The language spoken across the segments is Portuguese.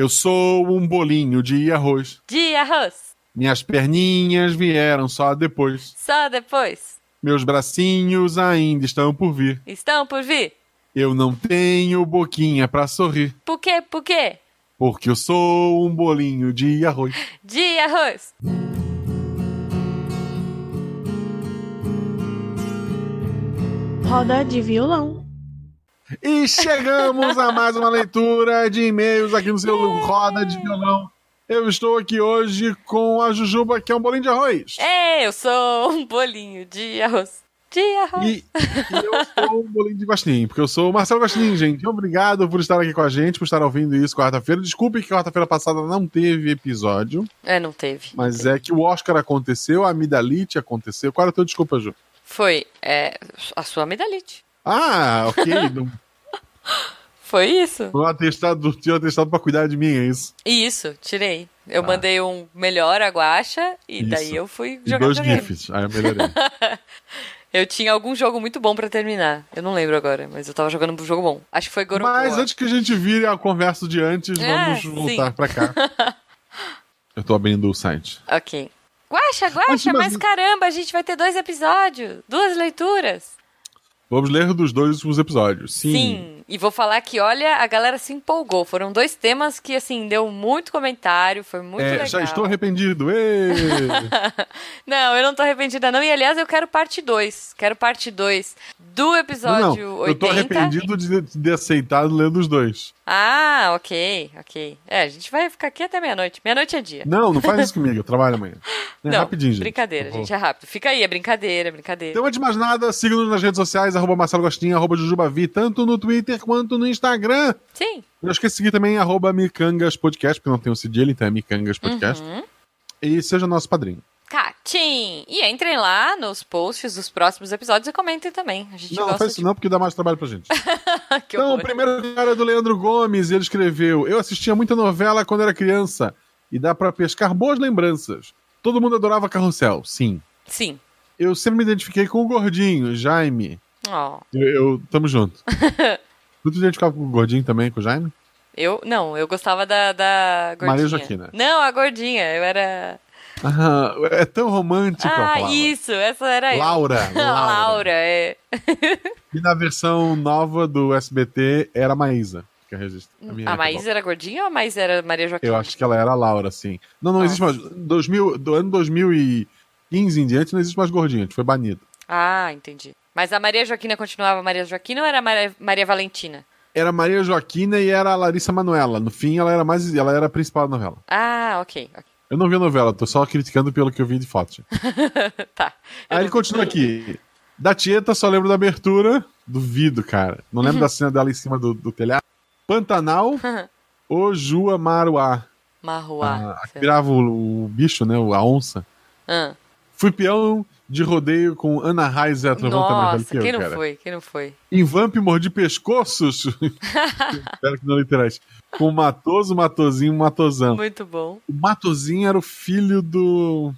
Eu sou um bolinho de arroz. De arroz. Minhas perninhas vieram só depois. Só depois. Meus bracinhos ainda estão por vir. Estão por vir. Eu não tenho boquinha pra sorrir. Por quê? Por quê? Porque eu sou um bolinho de arroz. De arroz. Roda de violão. E chegamos a mais uma leitura de e-mails aqui no seu Roda de Violão. Eu estou aqui hoje com a Jujuba, que é um bolinho de arroz. É, eu sou um bolinho de arroz. De arroz. E, e eu sou um bolinho de guaxinim, porque eu sou o Marcelo Guaxinim, gente. Obrigado por estar aqui com a gente, por estar ouvindo isso quarta-feira. Desculpe que quarta-feira passada não teve episódio. É, não teve. Mas é que o Oscar aconteceu, a amidalite aconteceu. Qual era a tua desculpa, Ju? Foi é, a sua amidalite. Ah, ok. Foi isso? não atestado, tinha um atestado pra cuidar de mim, é isso. Isso, tirei. Eu mandei um melhor aguacha e daí Isso. eu fui E jogar dois videogame. GIFs. Aí eu melhorei. Eu tinha algum jogo muito bom pra terminar. Eu não lembro agora, mas eu tava jogando um jogo bom. Acho que foi God of Mas antes que a gente vire a conversa de antes, É, vamos voltar pra cá. Eu tô abrindo o site. Ok. Antes de mais- mas caramba, a gente vai ter dois episódios, duas leituras. Vamos ler dos dois últimos episódios. Sim. E vou falar que, olha, a galera se empolgou. Foram dois temas que, assim, deu muito comentário, foi muito É, legal. já estou arrependido. Não, eu não tô arrependida, não. E, aliás, eu quero parte 2. Quero parte 2 do não, episódio não. 80. Eu tô arrependido de de ter aceitado ler dos dois. Ah, ok, ok. É, a gente vai ficar aqui até meia-noite. Meia-noite é dia. Não, não faz isso comigo. Eu trabalho amanhã. É Não, rapidinho, gente. brincadeira, gente, é rápido. Fica aí, é brincadeira, é brincadeira. Então, antes de mais nada, siga-nos nas redes sociais, arroba Marcelo Gostinho, arroba Jujubavi, tanto no Twitter quanto no Instagram. Sim. Não esqueça de seguir também arroba Micangas Podcast, porque não tem o cedilho, então é Micangas Podcast. Uhum. E seja nosso padrinho. Catim! E entrem lá nos posts dos próximos episódios e comentem também. A gente Não, não gosta faz isso não, porque dá mais trabalho pra gente. de... Então, o horror. primeiro cara é do Leandro Gomes, ele escreveu: Eu assistia muita novela quando era criança e dá pra pescar boas lembranças. Todo mundo adorava Carrossel, sim. Sim. Eu sempre me identifiquei com o gordinho, Jaime. Ó, Eu, eu tamo junto. tu te identificava com o gordinho também, com o Jaime? eu... Não, eu gostava da, da gordinha. Maria Joaquina. Não, a gordinha. Eu era... Ah, é tão romântico. ah, isso. Essa era. Laura, Laura. Laura, é. E na versão nova do SBT era a Maísa. Que é a, minha A Maísa era gordinha ou a Maísa era Maria Joaquina? Eu acho que ela era a Laura, sim. Não, não existe mais. 2000, do ano 2015 em diante não existe mais gordinha, a gente foi banido. Ah, entendi. Mas a Maria Joaquina continuava Maria Joaquina ou era Maria, Maria Valentina? Era Maria Joaquina e era a Larissa Manoela. No fim, ela era mais. Ela era a principal da novela. Ah, ok. ok. Eu não vi a novela, tô só criticando pelo que eu vi de foto. tá. Aí ele continua aqui. Da Tieta, só lembro da abertura. Duvido, cara. Não lembro da cena dela em cima do, do telhado. Pantanal, Ojua Maruá. Marruá. Ah, virava o, o bicho, né? A onça. Ah. Fui peão de rodeio com Ana Raiz e a Trovão tá mais velho que eu, quem não cara. foi? Quem não foi? Em Vamp mordi pescoços. Espero que não literais. Com o Matoso, Matozinho, Matosão. Muito bom. O Matozinho era o filho do.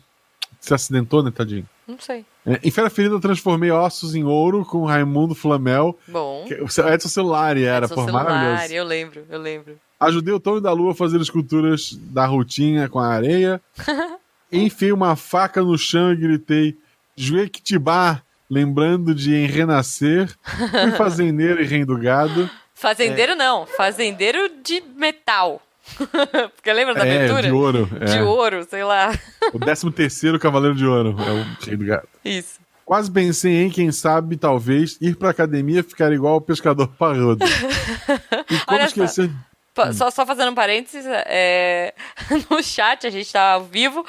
Se acidentou, né, tadinho? Não sei. É, em Fera Ferida, transformei ossos em ouro com Raimundo Flamel. Bom. Que- Edson Celulari era, por celular, maravilhoso. eu lembro, eu lembro. Ajudei o Tony da Lua a fazer esculturas da rotinha com a areia. Enfiei uma faca no chão e gritei: Juequitibá, lembrando de em renascer. Fui fazendeiro e rei do gado. Fazendeiro não, fazendeiro de metal. Porque lembra da É, aventura? de ouro, é. De ouro, sei lá. O 13 terceiro Cavaleiro de Ouro é o rei do gado. Isso. Quase pensei em, quem sabe, talvez, ir pra academia e ficar igual o pescador parrudo. E como Olha só. esquecer. Pa- Só, só fazendo um parênteses, é, no chat, a gente tá ao vivo,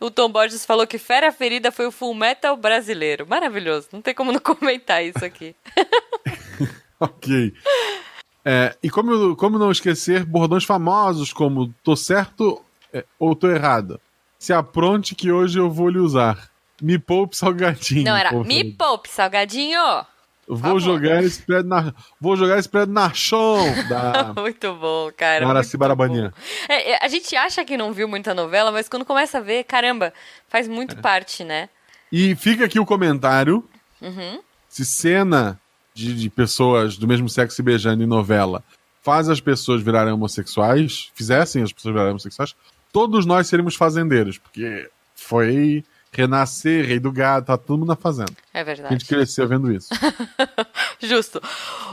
o Tom Borges falou que Fera Ferida foi o Full Metal brasileiro. Maravilhoso, não tem como não comentar isso aqui. Ok. É, e como, como não esquecer bordões famosos como tô certo é, ou tô errado? Se apronte que hoje eu vou lhe usar. Me poupe salgadinho. Não, era me poupe, salgadinho. Vou jogar esse prédio na. Vou jogar esse prédio na chão da muito bom, cara. Maraci bom. É, é, a gente acha que não viu muita novela, mas quando começa a ver, caramba, faz É. muito parte, né? E fica aqui o comentário: Uhum. se cena de, de pessoas do mesmo sexo se beijando em novela faz as pessoas virarem homossexuais, fizessem as pessoas virarem homossexuais, todos nós seríamos fazendeiros, porque foi renascer, rei do gado, tá todo mundo na fazenda. É A verdade. gente cresceu vendo isso. Justo.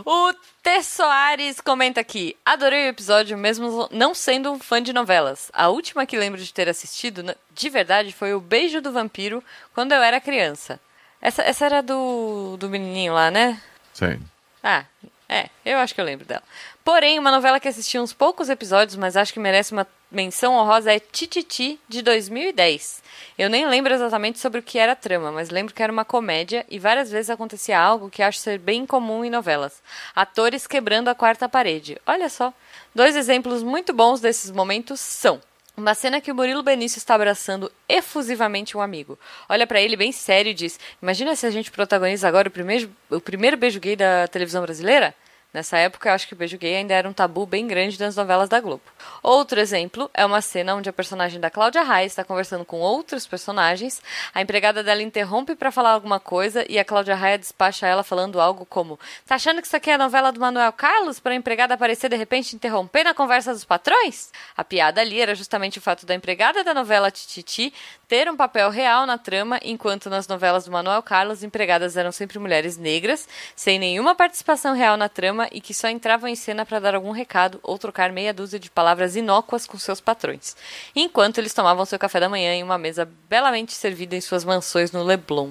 O T. Soares comenta aqui: Adorei o episódio, mesmo não sendo um fã de novelas. A última que lembro de ter assistido, de verdade, foi O Beijo do Vampiro, quando eu era criança. Essa, essa era do, do menininho lá, né? Sim. Ah, é, eu acho que eu lembro dela. Porém, uma novela que assisti uns poucos episódios, mas acho que merece uma menção honrosa é Tititi, de 2010. Eu nem lembro exatamente sobre o que era a trama, mas lembro que era uma comédia e várias vezes acontecia algo que acho ser bem comum em novelas. Atores quebrando a quarta parede. Olha só. Dois exemplos muito bons desses momentos são uma cena que o Murilo Benício está abraçando efusivamente um amigo. Olha pra ele bem sério e diz: Imagina se a gente protagoniza agora o primeiro, o primeiro beijo gay da televisão brasileira? Nessa época, acho que o beijo gay ainda era um tabu bem grande nas novelas da Globo. Outro exemplo é uma cena onde a personagem da Cláudia Raia está conversando com outros personagens, a empregada dela interrompe para falar alguma coisa e a Cláudia Raia despacha ela falando algo como: Tá achando que isso aqui é a novela do Manuel Carlos para a empregada aparecer de repente interromper na conversa dos patrões? A piada ali era justamente o fato da empregada da novela Tititi ter um papel real na trama, enquanto nas novelas do Manuel Carlos, empregadas eram sempre mulheres negras, sem nenhuma participação real na trama e que só entravam em cena para dar algum recado ou trocar meia dúzia de palavras inócuas com seus patrões, enquanto eles tomavam seu café da manhã em uma mesa belamente servida em suas mansões no Leblon.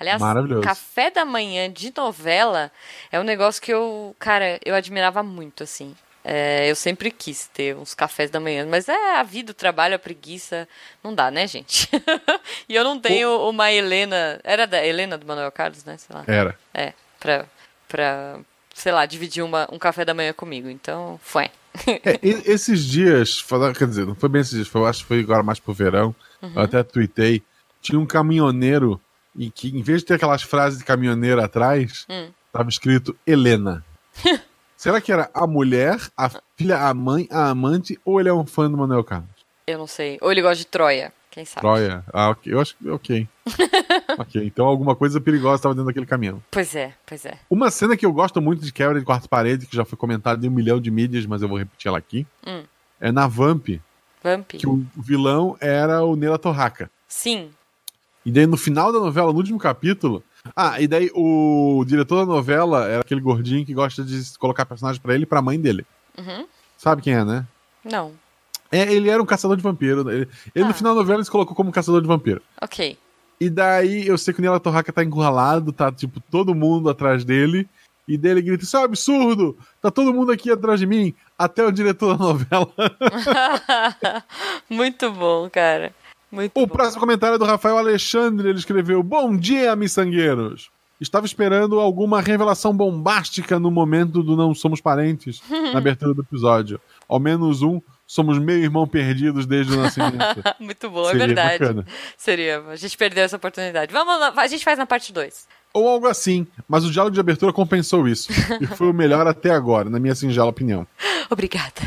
Aliás, café da manhã de novela é um negócio que eu, cara, eu admirava muito, assim. É, eu sempre quis ter uns cafés da manhã, mas é a vida, o trabalho, a preguiça, não dá, né, gente? e eu não tenho uma Helena, era da Helena do Manuel Carlos, né, sei lá. Era. É, pra, pra sei lá, dividir uma, um café da manhã comigo, então, foi. É, esses dias, quer dizer, não foi bem esses dias, foi, eu acho que foi agora mais pro verão, Uhum. eu até tuitei, tinha um caminhoneiro e que, em vez de ter aquelas frases de caminhoneiro atrás, Hum. tava escrito Helena. Será que era a mulher, a filha, a mãe, a amante, ou ele é um fã do Manuel Carlos? Eu não sei. Ou ele gosta de Troia, quem sabe? Troia? Ah, ok. Eu acho que ok. ok, então alguma coisa perigosa estava dentro daquele caminhão. Pois é, pois é. Uma cena que eu gosto muito de quebra de quarto parede, que já foi comentada em um milhão de mídias, mas eu vou repetir ela aqui, Hum. é na Vamp, Vamp. que o vilão era o Nela Torraca. Sim. E daí no final da novela, no último capítulo. Ah, e daí o diretor da novela era aquele gordinho que gosta de colocar personagem pra ele e pra mãe dele. Uhum. Sabe quem é, né? Não. É, ele era um caçador de vampiro. Ele, ele Ah. no final da novela ele se colocou como caçador de vampiro. Ok. E daí eu sei que o Nela Torraca tá encurralado, tá tipo todo mundo atrás dele. E daí ele grita: Isso é um absurdo! Tá todo mundo aqui atrás de mim, até o diretor da novela. Muito bom, cara. Muito O bom. próximo comentário é do Rafael Alexandre. Ele escreveu: Bom dia, miçangueiros. Estava esperando alguma revelação bombástica no momento do Não Somos Parentes, na abertura do episódio. Ao menos um, somos meio irmão perdidos desde o nascimento. Muito bom, é Seria verdade. bacana. Seria. A gente perdeu essa oportunidade. Vamos lá, a gente faz na parte 2. Ou algo assim, mas o diálogo de abertura compensou isso. E foi o melhor até agora, na minha singela opinião. Obrigada.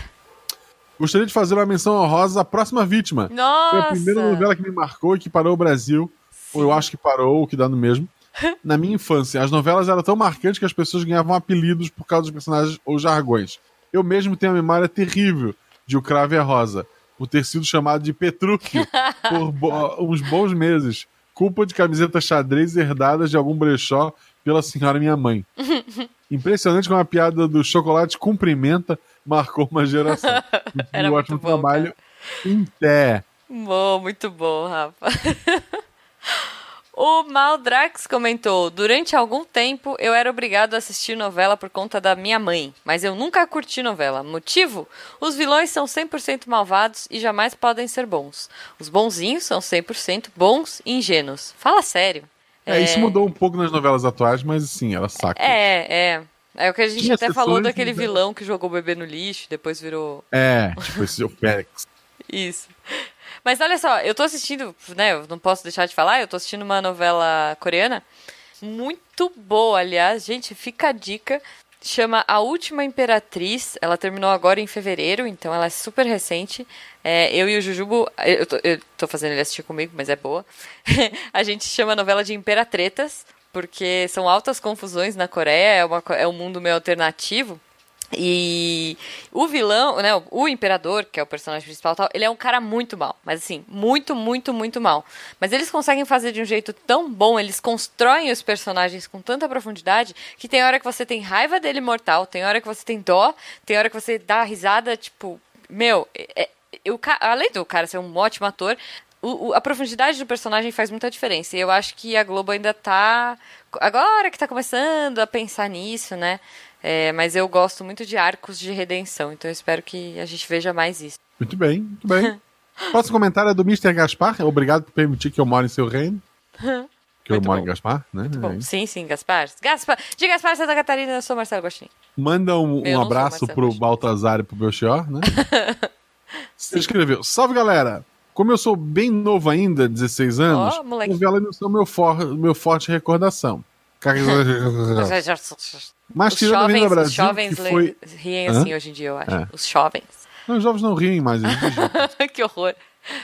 Gostaria de fazer uma menção honrosa à próxima vítima. Foi Nossa! a primeira novela que me marcou e que parou o Brasil. Ou eu acho que parou, o que dá no mesmo. Na minha infância, as novelas eram tão marcantes que as pessoas ganhavam apelidos por causa dos personagens ou jargões. Eu mesmo tenho uma memória terrível de O Cravo e a Rosa, por ter sido chamado de Petrúquio por bo- uns bons meses. Culpa de camisetas xadrez herdadas de algum brechó pela senhora minha mãe. Impressionante como a piada do chocolate cumprimenta marcou uma geração. Era um muito ótimo bom, trabalho em pé. Bom, muito bom, Rafa. O Maldrax comentou: Durante algum tempo eu era obrigado a assistir novela por conta da minha mãe, mas eu nunca curti novela. Motivo? Os vilões são 100% malvados e jamais podem ser bons. Os bonzinhos são 100% bons e ingênuos. Fala sério. É, isso mudou um pouco nas novelas atuais, mas sim, ela saca. É, é. É o que a gente até falou daquele de- vilão que jogou o bebê no lixo, depois virou É, tipo esse o Félix. Isso. Mas olha só, eu tô assistindo, né? Eu não posso deixar de falar, eu tô assistindo uma novela coreana muito boa, aliás, gente, fica a dica. Chama A Última Imperatriz. Ela terminou agora em fevereiro, então ela é super recente. É, eu e o Jujubo, eu tô, eu tô fazendo ele assistir comigo, mas é boa. a gente chama a novela de Imperatretas, porque são altas confusões na Coreia, é, uma, é um mundo meio alternativo. E o vilão, né, o imperador, que é o personagem principal, tal, ele é um cara muito mal, mas assim, muito, muito, muito mal. Mas eles conseguem fazer de um jeito tão bom, eles constroem os personagens com tanta profundidade que tem hora que você tem raiva dele mortal, tem hora que você tem dó, tem hora que você dá risada, tipo, meu, é, é, o, além do cara ser um ótimo ator, o, o, a profundidade do personagem faz muita diferença. E eu acho que a Globo ainda tá. Agora que tá começando a pensar nisso, né? É, mas eu gosto muito de arcos de redenção, então eu espero que a gente veja mais isso. Muito bem, muito bem. Próximo comentário é do Mr. Gaspar. Obrigado por permitir que eu more em seu reino. Que eu moro em Gaspar, né? É sim, sim, Gaspar. Gaspar. De Gaspar, Santa Catarina, eu sou Marcelo Gostinho. Manda um, um abraço pro Baltazar e pro Belchior, né? Você escreveu: Salve galera! Como eu sou bem novo ainda, 16 anos, oh, novelas não são meu, for, meu forte recordação. Mas os tirando jovens, Brasil, os jovens foi... riem assim Hã? hoje em dia, eu acho. É. Os jovens. Não, os jovens não riem mais. que horror.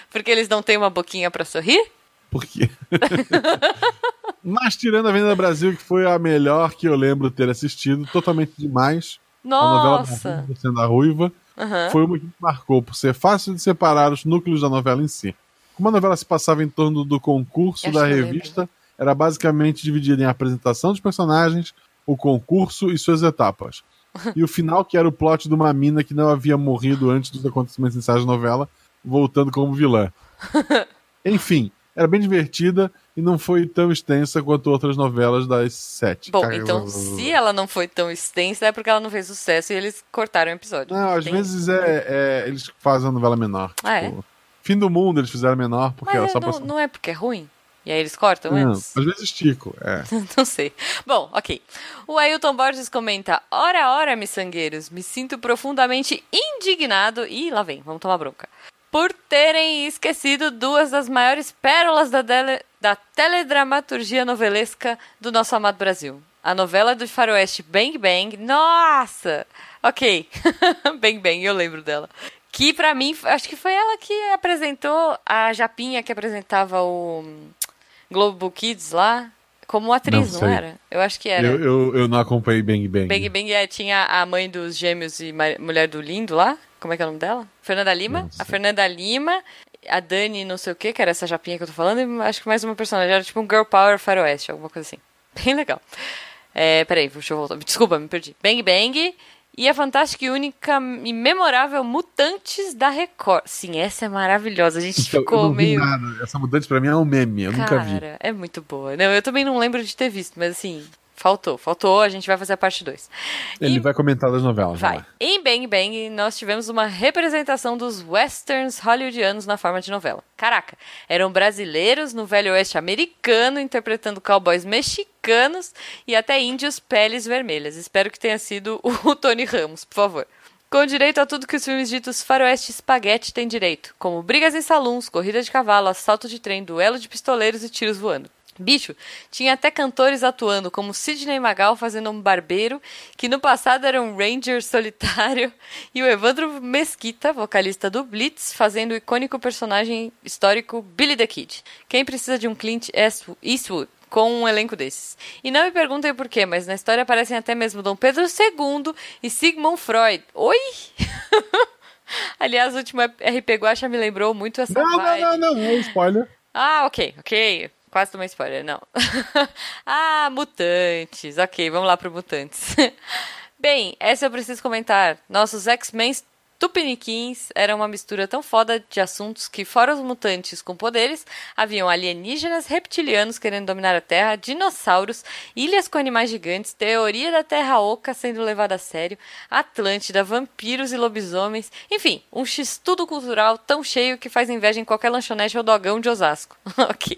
Porque eles não têm uma boquinha para sorrir? Por quê? Mas tirando a Venda Brasil, que foi a melhor que eu lembro ter assistido, totalmente demais. Nossa! A novela sendo a Ruiva. Uhum. Foi uma que marcou por ser fácil de separar os núcleos da novela em si. Como a novela se passava em torno do concurso da revista, era basicamente dividida em apresentação dos personagens, o concurso e suas etapas. e o final, que era o plot de uma mina que não havia morrido antes dos acontecimentos iniciais da novela, voltando como vilã. Enfim, era bem divertida e não foi tão extensa quanto outras novelas das sete. Bom, então se ela não foi tão extensa é porque ela não fez sucesso e eles cortaram o episódio. Não, às Tem... vezes é, é, eles fazem a novela menor. Ah, tipo, é? Fim do mundo eles fizeram menor porque Mas ela só não, passou. não é porque é ruim? E aí eles cortam não, antes? Às vezes estico, é. não sei. Bom, ok. O Ailton Borges comenta: Ora, ora, miçangueiros, me sinto profundamente indignado. Ih, lá vem, vamos tomar bronca. Por terem esquecido duas das maiores pérolas da, dele, da teledramaturgia novelesca do nosso amado Brasil. A novela do faroeste Bang Bang. Nossa! Ok. Bang Bang, eu lembro dela. Que pra mim, acho que foi ela que apresentou a Japinha que apresentava o Globo Kids lá, como atriz, não, não, era? Eu acho que era. Eu, eu, eu, não acompanhei Bang Bang. Bang Bang é, tinha a mãe dos gêmeos e mulher do lindo lá. Como é que é o nome dela? Fernanda Lima. A Fernanda Lima, a Dani não sei o que, que era essa japinha que eu tô falando, e acho que mais uma personagem. Era tipo um Girl Power Faroeste, alguma coisa assim. Bem legal. É, peraí, deixa eu voltar. Desculpa, me perdi. Bang Bang e a fantástica e única e memorável Mutantes da Record. Sim, essa é maravilhosa. A gente então, ficou meio. Nada. Essa Mutantes pra mim é um meme, eu Cara, nunca vi. É muito boa. Não, eu também não lembro de ter visto, mas assim, Faltou, faltou, a gente vai fazer a parte 2. Ele e... vai comentar das novelas. Vai. Em Bang Bang, nós tivemos uma representação dos westerns hollywoodianos na forma de novela. Caraca, eram brasileiros no velho oeste americano interpretando cowboys mexicanos e até índios peles vermelhas. Espero que tenha sido o Tony Ramos, por favor. Com direito a tudo que os filmes ditos faroeste espaguete têm direito, como brigas em saluns, corrida de cavalo, assalto de trem, duelo de pistoleiros e tiros voando. Bicho, tinha até cantores atuando, como Sidney Magal fazendo um barbeiro, que no passado era um ranger solitário, e o Evandro Mesquita, vocalista do Blitz, fazendo o icônico personagem histórico Billy the Kid. Quem precisa de um Clint Eastwood com um elenco desses? E não me perguntem por quê, mas na história aparecem até mesmo Dom Pedro II e Sigmund Freud. Oi? Aliás, o último RP Guacha me lembrou muito essa não, vibe. Não, não, não, não, spoiler. Ah, ok, ok. Quase tomei spoiler, não. ah, mutantes. Ok, vamos lá para mutantes. Bem, essa eu preciso comentar. Nossos X-Men Tupiniquins era uma mistura tão foda de assuntos que, fora os mutantes com poderes, haviam alienígenas reptilianos querendo dominar a Terra, dinossauros, ilhas com animais gigantes, teoria da Terra Oca sendo levada a sério, Atlântida, vampiros e lobisomens, enfim, um x-tudo cultural tão cheio que faz inveja em qualquer lanchonete ou dogão de Osasco. ok.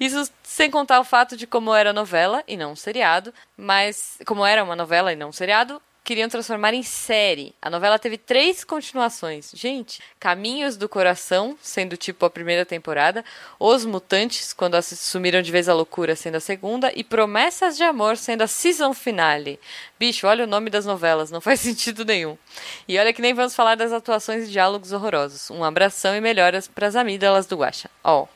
Isso sem contar o fato de como era novela e não um seriado, mas como era uma novela e não um seriado, queriam transformar em série. A novela teve três continuações. Gente, Caminhos do Coração, sendo tipo a primeira temporada, Os Mutantes, quando assumiram de vez a loucura, sendo a segunda, e Promessas de Amor, sendo a season finale. Bicho, olha o nome das novelas, não faz sentido nenhum. E olha que nem vamos falar das atuações e diálogos horrorosos. Um abração e melhoras para as amígdalas do Guaxa. Ó. Oh.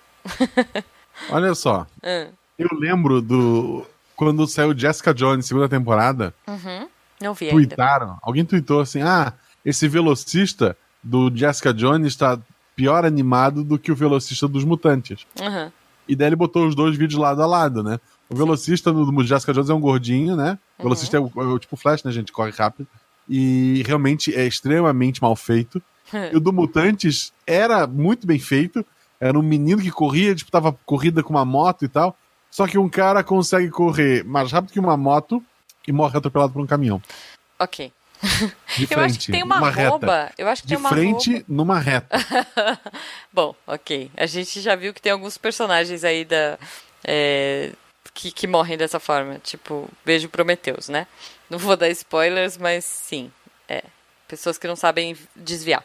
olha só. Hum. Eu lembro do quando saiu Jessica Jones, segunda temporada. Uhum Não vi. Tuitaram. Alguém tweetou assim: ah, esse velocista do Jessica Jones está pior animado do que o velocista dos mutantes. Uhum. E daí ele botou os dois vídeos lado a lado, né? O velocista no Jessica Jones é um gordinho, né? O velocista é, o, é o tipo Flash, né, gente? Corre rápido. E realmente é extremamente mal feito. e o do Mutantes era muito bem feito. Era um menino que corria, disputava corrida com uma moto e tal. Só que um cara consegue correr mais rápido que uma moto e morre atropelado por um caminhão. Ok. De frente, eu acho que tem uma, arroba. Eu acho que De tem uma frente, arroba. numa reta. Bom, ok. A gente já viu que tem alguns personagens aí da. é, que, que morrem dessa forma. Tipo, beijo Prometeus, né? Não vou dar spoilers, mas sim. É. Pessoas que não sabem desviar.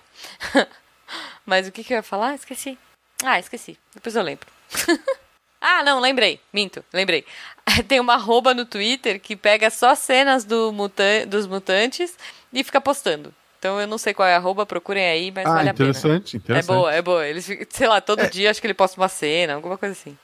mas o que, que eu ia falar? Esqueci. Ah, esqueci. Depois eu lembro. Ah, não, lembrei. Minto, lembrei. Tem uma arroba no Twitter que pega só cenas do mutan dos mutantes e fica postando. Então eu não sei qual é a arroba, procurem aí, mas ah, vale a pena. interessante, É interessante. boa, é boa. Eles, sei lá, todo dia acho que ele posta uma cena, alguma coisa assim.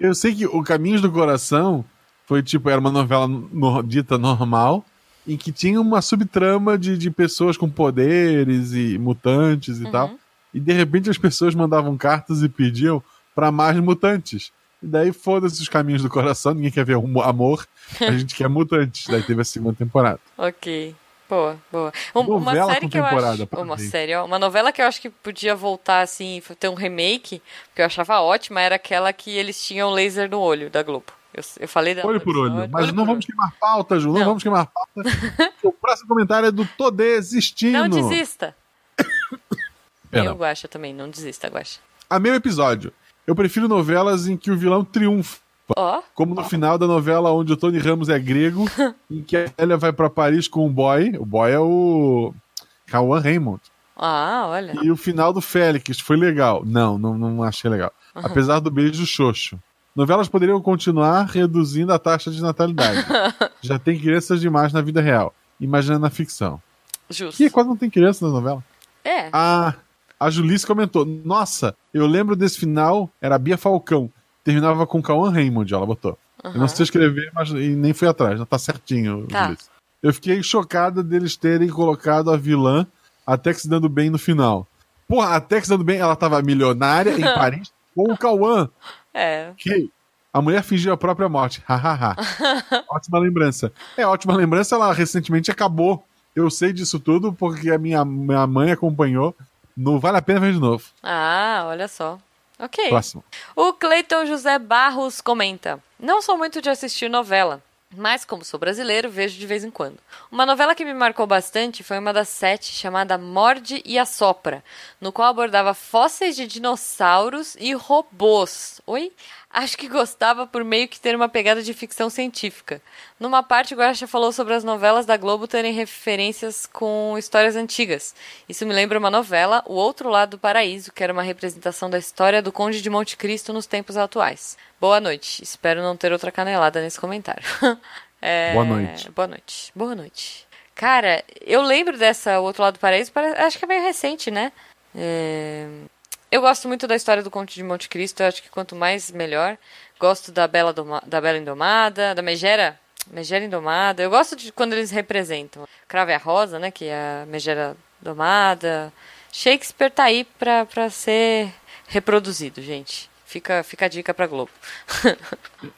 Eu sei que o Caminhos do Coração foi tipo, era uma novela no- dita normal, em que tinha uma subtrama de, de pessoas com poderes e mutantes e tal. E de repente as pessoas mandavam cartas e pediam pra mais mutantes. E daí foda-se os caminhos do coração, ninguém quer ver um amor, a gente quer mutantes. Daí teve a segunda temporada. Ok. Boa, boa. Um- uma série que eu acho. Uma série, ó. Uma novela que eu acho que podia voltar assim, ter um remake, que eu achava ótima, era aquela que eles tinham laser no olho da Globo. Eu, eu falei dela. Olho por olho. Mas Olho não vamos olho. queimar pauta, Ju, não, Não. vamos queimar pauta. o próximo comentário é do Tô Desistindo. Não desista. Eu Guaxa também, não desista, Guaxa. Amei o episódio. Eu prefiro novelas em que o vilão triunfa. Ó, Como no final da novela onde o Tony Ramos é grego, em que a Elia vai pra Paris com o boy. O boy é o Cauã Raymond. ah, olha. E o final do Félix foi legal. Não, não, não achei legal. Apesar do beijo xoxo. Novelas poderiam continuar reduzindo a taxa de natalidade. Já tem crianças demais na vida real. Imagina na ficção. Justo. Que quase não tem criança na novela. É. Ah, a Julice comentou: Nossa, eu lembro desse final, era Bia Falcão. Terminava com Cauã Raymond, ela botou. Eu não sei escrever, mas nem fui atrás, não tá certinho, Tá. Julice. Eu fiquei chocada deles terem colocado a vilã até que se dando bem no final. Porra, até que se dando bem, ela tava milionária em Paris com o Cauã. É. Que a mulher fingiu a própria morte. Hahaha. ótima lembrança. É, ótima lembrança, ela recentemente acabou. Eu sei disso tudo porque a minha, minha mãe acompanhou. Não vale a pena ver de novo. Ah, olha só. Ok. Próximo. O Cleiton José Barros comenta: Não sou muito de assistir novela, mas como sou brasileiro, vejo de vez em quando. Uma novela que me marcou bastante foi uma das sete chamada Morde e Assopra, no qual abordava fósseis de dinossauros e robôs. Oi? Acho que gostava por meio que ter uma pegada de ficção científica. Numa parte, o Guaracha falou sobre as novelas da Globo terem referências com histórias antigas. Isso me lembra uma novela, O Outro Lado do Paraíso, que era uma representação da história do Conde de Monte Cristo nos tempos atuais. Boa noite. Espero não ter outra canelada nesse comentário. É, Boa noite. Boa noite. Boa noite. Cara, eu lembro dessa O Outro Lado do Paraíso, acho que é meio recente, né? É, Eu gosto muito da história do Conde de Monte Cristo, eu acho que quanto mais, melhor. Gosto da Bela, Doma- da Bela Indomada, da Megera, Megera Indomada. Eu gosto de quando eles representam. Crave a Rosa, né, que é a Megera Domada. Shakespeare tá aí pra ser reproduzido, gente. Fica, fica a dica pra Globo.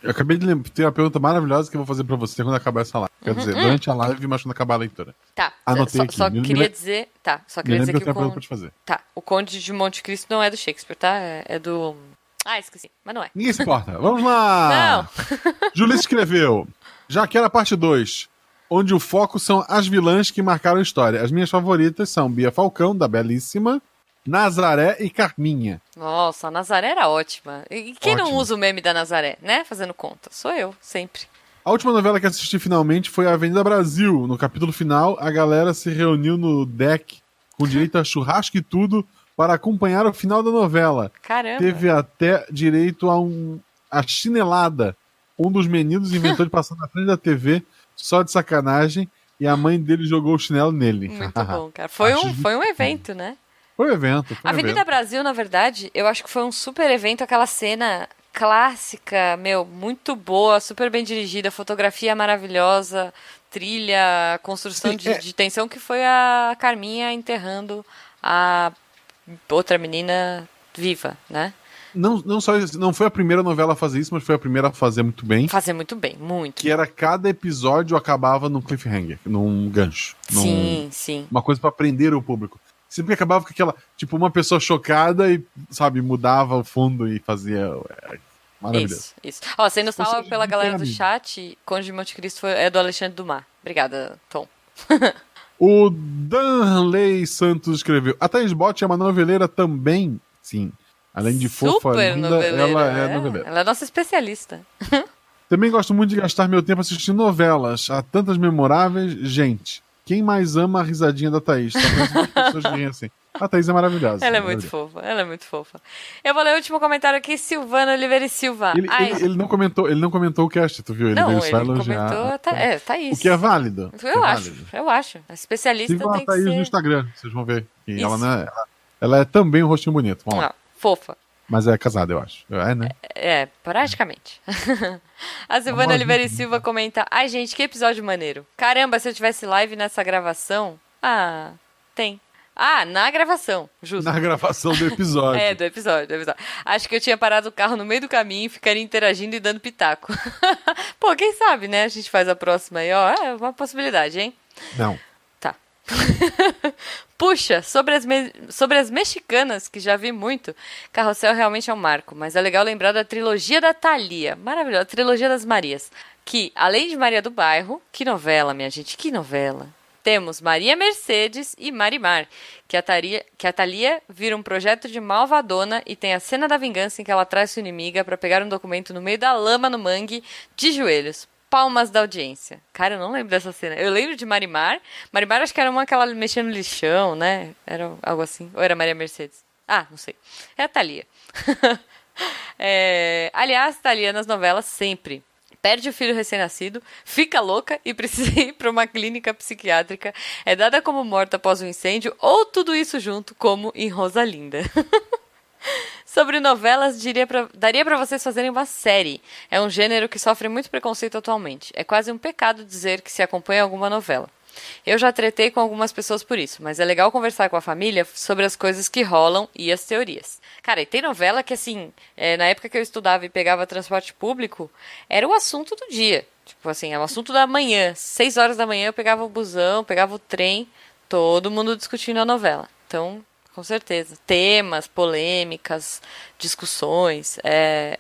Eu acabei de lembrar, tem uma pergunta maravilhosa que eu vou fazer pra você quando acabar essa live. Quer Uhum. dizer, durante a live, mas quando acabar a leitura. Tá, Anotei só, aqui. só Me- me queria le- dizer... Tá, só Me queria dizer que eu o pergunta pra te Conde... fazer. Tá, o Conde de Monte Cristo não é do Shakespeare, tá? É, é do... Ah, esqueci. Mas não é. Ninguém se importa. Vamos lá! Não. Julice escreveu. Já que era parte 2, onde o foco são as vilãs que marcaram a história. As minhas favoritas são Bia Falcão, da Belíssima, Nazaré e Carminha. Nossa, a Nazaré era ótima. E quem não Ótima. usa o meme da Nazaré, né? Fazendo conta. Sou eu, sempre. A última novela que assisti finalmente foi a Avenida Brasil. No capítulo final, a galera se reuniu no deck com direito a churrasco e tudo para acompanhar o final da novela. Caramba. Teve até direito a um a chinelada. Um dos meninos inventou de passar na frente da TV só de sacanagem e a mãe dele jogou o chinelo nele. Muito bom, cara. Foi um, foi um evento, né? Foi um evento. Foi um Avenida evento. Brasil, na verdade, eu acho que foi um super evento aquela cena. clássica, meu, muito boa, super bem dirigida, fotografia maravilhosa, trilha, construção Sim, de, é. de tensão, que foi a Carminha enterrando a outra menina viva, né? Não, não só isso, não foi a primeira novela a fazer isso, mas foi a primeira a fazer muito bem. Fazer muito bem, muito. Que era cada episódio acabava num cliffhanger, num gancho. Num, Sim, sim. Uma coisa pra prender o público. Sempre acabava com aquela, tipo, uma pessoa chocada e, sabe, mudava o fundo e fazia. É, maravilhoso. Isso, isso. Ó, sendo salva pela galera do amigo. chat, Conde de Monte Cristo foi- é do Alexandre Dumas. Obrigada, Tom. O Danley Santos escreveu: A Thaís Bot é uma noveleira também. Sim. Além de fofa, Super linda, noveleira. ela é é. noveleira. Ela é nossa especialista. Também gosto muito de gastar meu tempo assistindo novelas. Há tantas memoráveis. Gente, quem mais ama a risadinha da Thaís? Só pessoas que riem assim. A Thaís é maravilhosa. Ela é muito fofa, ela é muito fofa. Eu vou ler o último comentário aqui, Silvana Oliveira e Silva. Ele, ele- ele não comentou, ele não comentou o cast, tu viu? Ele não, veio ele só elogiar. comentou, tá, é, tá isso. O que é válido. que Eu é acho, válido. eu acho. A especialista Sigam a tem que Thaís no ser Instagram, vocês vão ver. E ela, não é, ela, ela é também um rostinho bonito. Vamos lá. ah, fofa. Mas é casada, eu acho. É, né? É, praticamente. a Silvana. Oliveira e Silva comenta: Ai, gente, que episódio maneiro. Caramba, se eu tivesse live nessa gravação. Ah, tem. Ah, na gravação, justo. Na gravação do episódio. É, do episódio, do episódio. Acho que eu tinha parado o carro no meio do caminho e ficaria interagindo e dando pitaco. Pô, quem sabe, né? A gente faz a próxima aí, ó. É uma possibilidade, hein? Não. Puxa, sobre as, sobre as mexicanas, que já vi muito, Carrossel realmente é um marco, mas é legal lembrar da trilogia da Thalia. Maravilhosa, a trilogia das Marias. Que, além de Maria do Bairro, que novela, minha gente, que novela. Temos Maria Mercedes e Marimar, que a, Thalia, que a vira um projeto de malvadona e tem a cena da vingança em que ela traz sua inimiga para pegar um documento no meio da lama no mangue, de joelhos. Palmas da audiência. Cara, eu não lembro dessa cena. Eu lembro de Marimar. Marimar acho que era uma que ela mexia no lixão, né? Era algo assim. Ou era Maria Mercedes? Ah, não sei. É a Thalia. É, aliás, Thalia nas novelas sempre. Perde o filho recém-nascido, fica louca e precisa ir para uma clínica psiquiátrica. É dada como morta após um incêndio ou tudo isso junto, como em Rosalinda. Sobre novelas, pra- daria pra vocês fazerem uma série. É um gênero que sofre muito preconceito atualmente. É quase um pecado dizer que se acompanha alguma novela. Eu já tretei com algumas pessoas por isso, mas é legal conversar com a família sobre as coisas que rolam e as teorias. Cara, e tem novela que, assim, é, na época que eu estudava e pegava transporte público, era o assunto do dia. Tipo assim, é o assunto da manhã. Seis horas da manhã eu pegava o busão, pegava o trem, todo mundo discutindo a novela. Então, com certeza. Temas, polêmicas, discussões. É,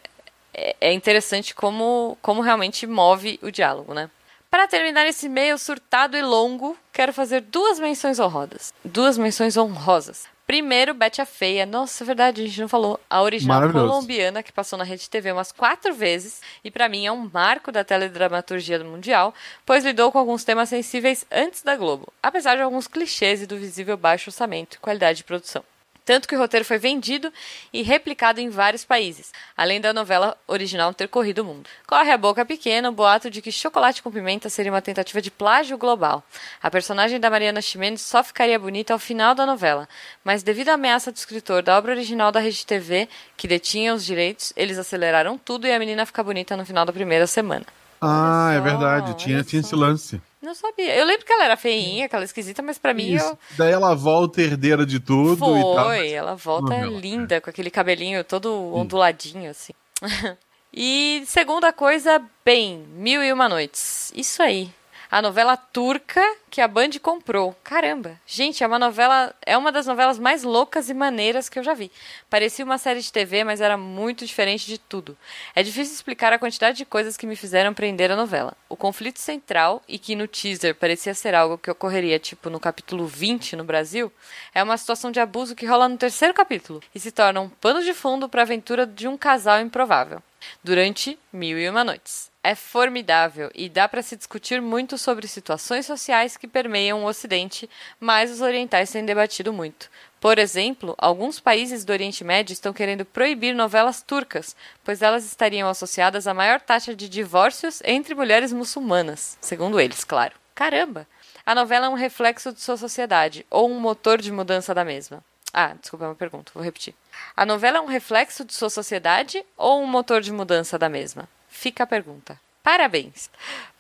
é, é interessante como, como realmente move o diálogo, né? Para terminar esse e-mail surtado e longo, quero fazer duas menções honrosas. Duas menções honrosas. Primeiro, Betty a Feia. Nossa, é verdade, a gente não falou. A original colombiana, que passou na Rede TV umas quatro vezes. E para mim é um marco da teledramaturgia mundial, pois lidou com alguns temas sensíveis antes da Globo. Apesar de alguns clichês e do visível baixo orçamento e qualidade de produção. Tanto que o roteiro foi vendido e replicado em vários países, além da novela original ter corrido o mundo. Corre a boca pequena o boato de que Chocolate com Pimenta seria uma tentativa de plágio global. A personagem da Mariana Ximenes só ficaria bonita ao final da novela, mas devido à ameaça do escritor da obra original da Rede TV, que detinha os direitos, eles aceleraram tudo e a menina fica bonita no final da primeira semana. Ah, é verdade. Tinha, tinha esse lance. Não sabia. Eu lembro que ela era feinha, aquela esquisita, mas pra mim eu... Daí ela volta herdeira de tudo e tal. Foi, ela volta novela, linda, com aquele cabelinho todo onduladinho, assim. e segunda coisa, bem, Mil e Uma Noites. Isso aí. A novela turca que a Band comprou. Caramba. Gente, é uma novela. É uma das novelas mais loucas e maneiras que eu já vi. Parecia uma série de TV, mas era muito diferente de tudo. É difícil explicar a quantidade de coisas que me fizeram prender a novela. O conflito central, e que no teaser parecia ser algo que ocorreria tipo no capítulo 20 no Brasil, é uma situação de abuso que rola no terceiro capítulo e se torna um pano de fundo para a aventura de um casal improvável. Durante Mil e Uma Noites. É formidável e dá para se discutir muito sobre situações sociais que permeiam o Ocidente, mas os orientais têm debatido muito. Por exemplo, alguns países do Oriente Médio estão querendo proibir novelas turcas, pois elas estariam associadas à maior taxa de divórcios entre mulheres muçulmanas, segundo eles, claro. Caramba! A novela é um reflexo de sua sociedade, ou um motor de mudança da mesma. Ah, desculpa, é uma pergunta, vou repetir. A novela é um reflexo de sua sociedade ou um motor de mudança da mesma? Fica a pergunta. Parabéns.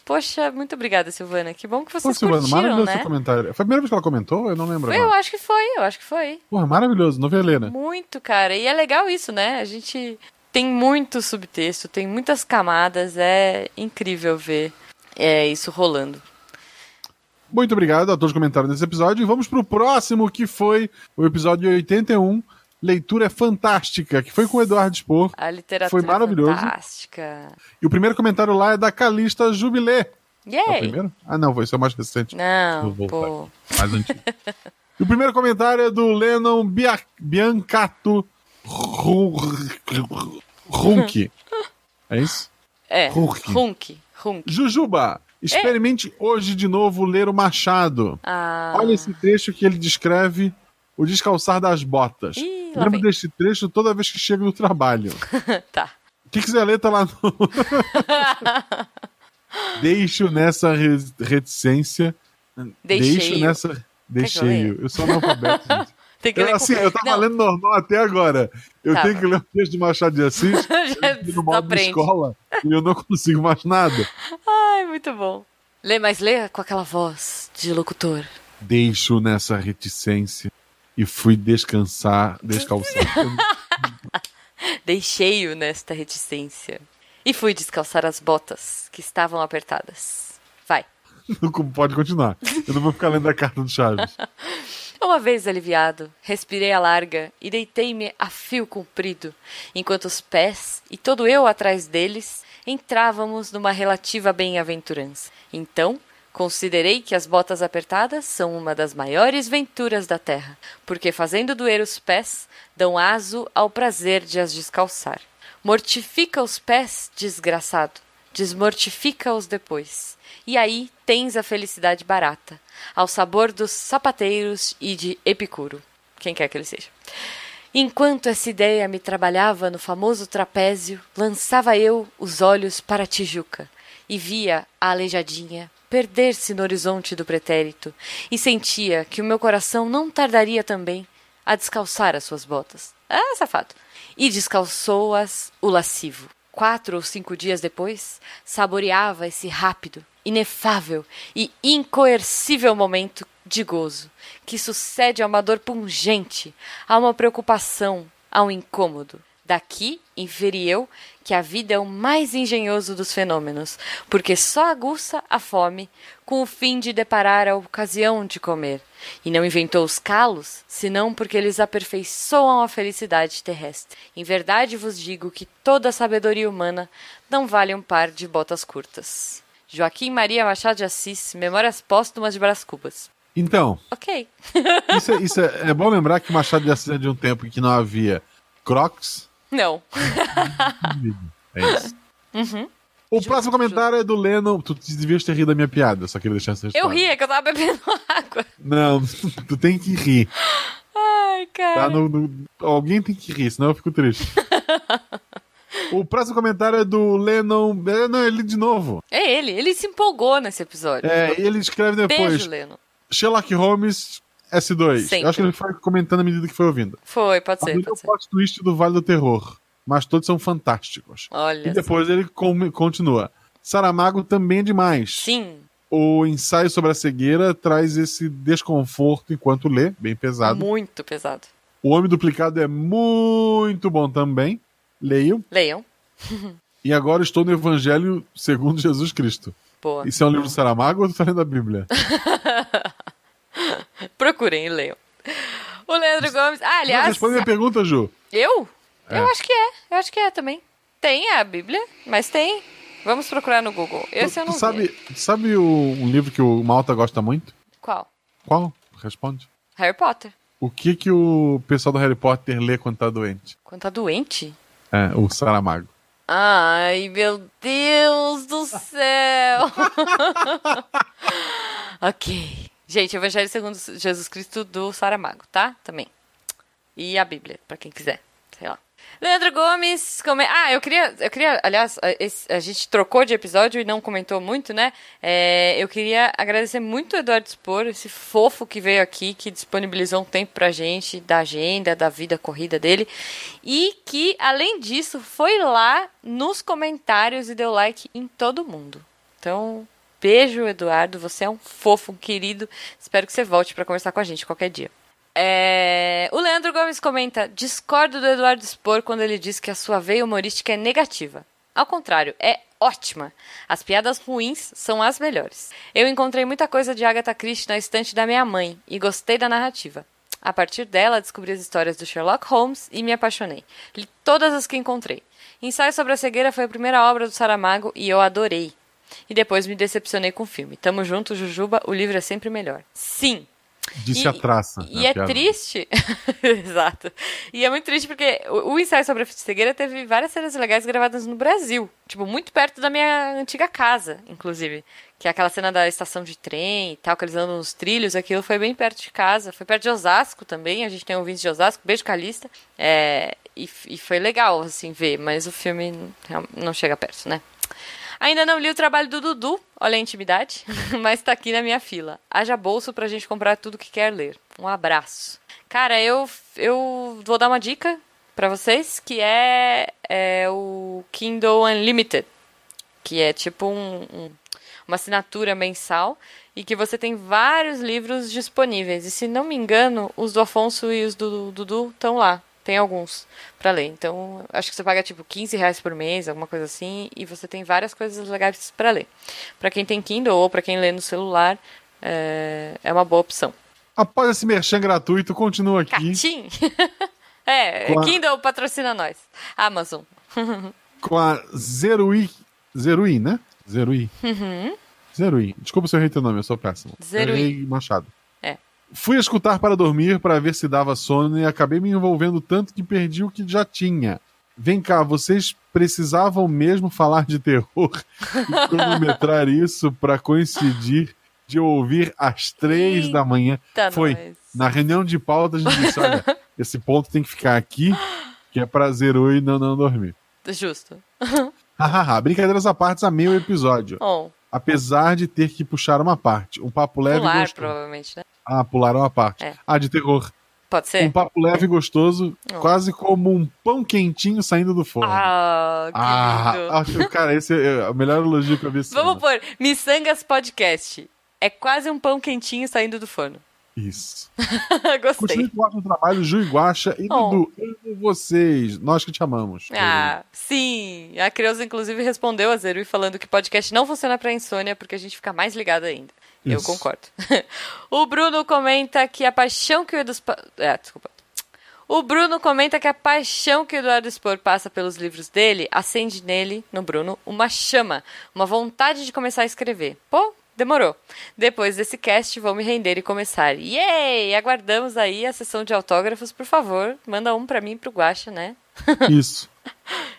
Poxa, muito obrigada, Silvana. Que bom que Pô, vocês Silvana, curtiram, maravilhoso né? seu comentário. Foi a primeira vez que ela comentou? Eu não lembro Eu agora. acho que foi, eu acho que foi. Porra, maravilhoso, novelena. Muito, cara. E é legal isso, né? A gente tem muito subtexto, tem muitas camadas, é incrível ver é, isso rolando. Muito obrigado a todos que comentaram nesse episódio. E vamos pro próximo, que foi o episódio 81, Leitura Fantástica, que foi com o Eduardo Spor. A literatura Foi maravilhoso. fantástica. E o primeiro comentário lá é da Calista Jubilé. É o Yay! primeiro? Ah, não, esse é o mais recente. Não, Vou pô. Mais antigo. e o primeiro comentário é do Lennon Bia Biancato Ru- Runke. É isso? É. Runk. Runk. Jujuba, experimente hoje de novo ler o Machado. Ah, Olha esse trecho que ele descreve o descalçar das botas. Ih, Lembro deste trecho toda vez que chego no trabalho. tá. Quem quiser ler, tá lá no. Deixo nessa re- reticência. Deixeio. Deixo nessa. que eu. Eu sou analfabeto, gente. Tem que Eu, ler assim, eu tava Não, lendo normal até agora. Eu Tava. tenho que ler o texto de Machado de Assis Já no modo de aprende. escola e eu não consigo mais nada. Ai, muito bom. Lê, mas lê com aquela voz de locutor. Deixo nessa reticência e fui descansar, descalçar. Deixei-o nesta reticência. E fui descalçar as botas, que estavam apertadas. Vai. Não Pode continuar. Eu não vou ficar lendo a carta do Chaves. Uma vez aliviado, respirei a larga e deitei-me a fio comprido, enquanto os pés, e todo eu atrás deles, entrávamos numa relativa bem-aventurança. Então, considerei que as botas apertadas são uma das maiores venturas da terra, porque fazendo doer os pés, dão aso ao prazer de as descalçar. Mortifica os pés, desgraçado, desmortifica-os depois. E aí tens a felicidade barata, ao sabor dos sapateiros e de Epicuro, quem quer que ele seja. Enquanto essa ideia me trabalhava no famoso trapézio, lançava eu os olhos para a Tijuca e via a aleijadinha perder-se no horizonte do pretérito e sentia que o meu coração não tardaria também a descalçar as suas botas. Ah, safado! E descalçou-as o lascivo. Quatro ou cinco dias depois, saboreava esse rápido, inefável e incoercível momento de gozo, que sucede a uma dor pungente, a uma preocupação, a um incômodo. Daqui inferi eu que a vida é o mais engenhoso dos fenômenos, porque só aguça a fome com o fim de deparar a ocasião de comer, e não inventou os calos, senão porque eles aperfeiçoam a felicidade terrestre. Em verdade vos digo que toda a sabedoria humana não vale um par de botas curtas. Joaquim Maria Machado de Assis, Memórias Póstumas de Brás Cubas. Então, Ok. isso, é, isso é, é bom lembrar que Machado de Assis é de um tempo em que não havia Crocs. Não. É isso. O próximo comentário é do Lennon. Tu devias ter rido da minha piada, só queria deixar essa Eu história. ri, é que eu tava bebendo água. Não, tu tem que rir. Ai, cara. Tá? No- no- alguém tem que rir, senão eu fico triste. o próximo comentário é do Lennon. É, não, ele de novo. É ele, ele se empolgou nesse episódio. É, ele escreve depois. Beijo, Leno. Sherlock Holmes S2. Sempre. Eu acho que ele foi comentando à medida que foi ouvindo. Foi, pode ser, pode ser. plot twist do Vale do Terror. Mas todos são fantásticos. Olha. E depois ele com- continua. Saramago também é demais. Sim, O ensaio sobre a cegueira traz esse desconforto enquanto lê, bem pesado. muito pesado. O Homem Duplicado é muito bom também. Leiam. Leiam. E agora estou no Evangelho segundo Jesus Cristo. Boa. Isso é um livro do Saramago ou tu tá lendo a Bíblia? Procurem e leiam. O Leandro Gomes. Ah, Não, aliás. responde minha pergunta, Ju. Eu? É. Eu acho que é. Eu acho que é também. Tem a Bíblia, mas tem. Vamos procurar no Google. Esse tu, eu não tu sabe, vi. sabe o- um livro que o Malta gosta muito? Qual? Qual? Responde. Harry Potter. O que que o pessoal do Harry Potter lê quando tá doente? Quando tá doente? É, o Saramago. Ai, meu Deus do céu! ok. Gente, Evangelho segundo Jesus Cristo do Saramago, tá? Também. E a Bíblia, pra quem quiser. Sei lá. Leandro Gomes, ah, eu queria, eu queria, aliás, a, a, gente trocou de episódio e não comentou muito, né? É, eu queria agradecer muito o Eduardo Spor, esse fofo que veio aqui, que disponibilizou um tempo pra gente da agenda, da vida corrida dele, e que, além disso, foi lá nos comentários e deu like em todo mundo. Então, beijo, Eduardo, você é um fofo, um querido. Espero que você volte para conversar com a gente qualquer dia. É... O Leandro Gomes comenta: discordo do Eduardo Spor quando ele diz que a sua veia humorística é negativa. Ao contrário, é ótima. As piadas ruins são as melhores. Eu encontrei muita coisa de Agatha Christie na estante da minha mãe e gostei da narrativa. A partir dela, descobri as histórias do Sherlock Holmes e me apaixonei. Li todas as que encontrei. Ensaio sobre a cegueira foi a primeira obra do Saramago e eu adorei. E depois me decepcionei com o filme. Tamo junto, Jujuba, o livro é sempre melhor. Sim, Disse e, a traça. E né, é piada. triste. Exato. E é muito triste porque o, o ensaio sobre a cegueira teve várias cenas legais gravadas no Brasil. Tipo, muito perto da minha antiga casa, inclusive. Que é aquela cena da estação de trem e tal, que eles andam nos trilhos. Aquilo foi bem perto de casa. Foi perto de Osasco também. A gente tem ouvintes de Osasco. Beijo, Calista. É, e, e foi legal, assim, ver. Mas o filme não chega perto, né? Ainda não li o trabalho do Dudu, olha a intimidade, mas tá aqui na minha fila. Haja bolso pra gente comprar tudo que quer ler. Um abraço. Cara, eu, eu vou dar uma dica para vocês, que é, é, o Kindle Unlimited, que é tipo um, um, uma assinatura mensal e que você tem vários livros disponíveis. E se não me engano, os do Afonso e os do Dudu estão lá. Tem alguns para ler. Então, acho que você paga tipo 15 reais por mês, alguma coisa assim, e você tem várias coisas legais para ler. Para quem tem Kindle ou para quem lê no celular, é, é uma boa opção. Após esse merchan gratuito, continua aqui. Catim. é, a... Kindle patrocina nós. Amazon. com a Zerui. Zerui, né? Zerui. Uhum. Zerui. Desculpa se eu errei teu nome, eu sou péssimo. Zerui. Machado. Fui escutar para dormir para ver se dava sono e acabei me envolvendo tanto que perdi o que já tinha. Vem cá, vocês precisavam mesmo falar de terror e cronometrar isso para coincidir de ouvir às três Eita da manhã. Foi. Nós. Na reunião de pauta a gente disse: olha, esse ponto tem que ficar aqui, que é prazer e não, não dormir. Justo. Hahaha, brincadeiras à parte, amei o episódio. Oh. Apesar de ter que puxar uma parte. Um papo leve Pular, e provavelmente, né? Ah, pularam uma parte. É. Ah, de terror. Pode ser. Um papo leve e gostoso, oh. quase como um pão quentinho saindo do forno. Ah, que ah, lindo. cara, esse é o melhor elogio que eu vi. Vamos pôr, Missangas Podcast. É quase um pão quentinho saindo do forno. Isso. Gostei. Continue com o ótimo trabalho, Ju Guaxa e oh. Dudu. Amo vocês. Nós que te amamos. Ah, sim. A Creuza, inclusive, respondeu a Zerui falando que podcast não funciona pra insônia porque a gente fica mais ligado ainda. Isso. Eu concordo. o Bruno comenta que a paixão que o Edu... É, desculpa. O Bruno comenta que a paixão que o Eduardo Spor passa pelos livros dele acende nele, no Bruno, uma chama, uma vontade de começar a escrever. Pô, demorou. Depois desse cast, vou me render e começar. Yay! Aguardamos aí a sessão de autógrafos, por favor. Manda um para mim e pro Guacha, né? Isso.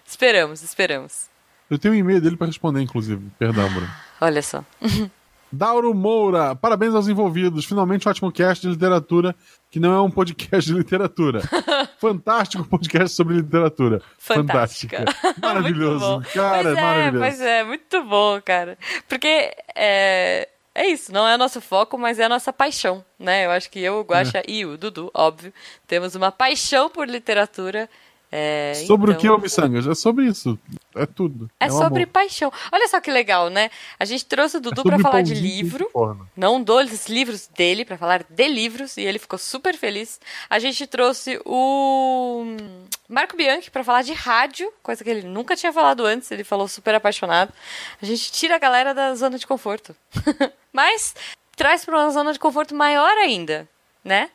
esperamos, esperamos. Eu tenho um e-mail dele para responder, inclusive. Perdão, Bruno. Olha só. Dauro Moura, parabéns aos envolvidos. Finalmente um ótimo cast de literatura, que não é um podcast de literatura. Fantástico podcast sobre literatura. Fantástica. Maravilhoso. cara, pois é, maravilhoso. Pois é, muito bom, cara. Porque é, é isso, não é o nosso foco, mas é a nossa paixão, né? Eu acho que eu, o Guaxa é. e o Dudu, óbvio, temos uma paixão por literatura é, sobre então... o que é o Missangas? É sobre isso. É tudo. É, é sobre amor. paixão. Olha só que legal, né? A gente trouxe o Dudu é para falar de livro. Não dos livros dele, para falar de livros. E ele ficou super feliz. A gente trouxe o Marco Bianchi para falar de rádio, coisa que ele nunca tinha falado antes. Ele falou super apaixonado. A gente tira a galera da zona de conforto. Mas traz para uma zona de conforto maior ainda, né?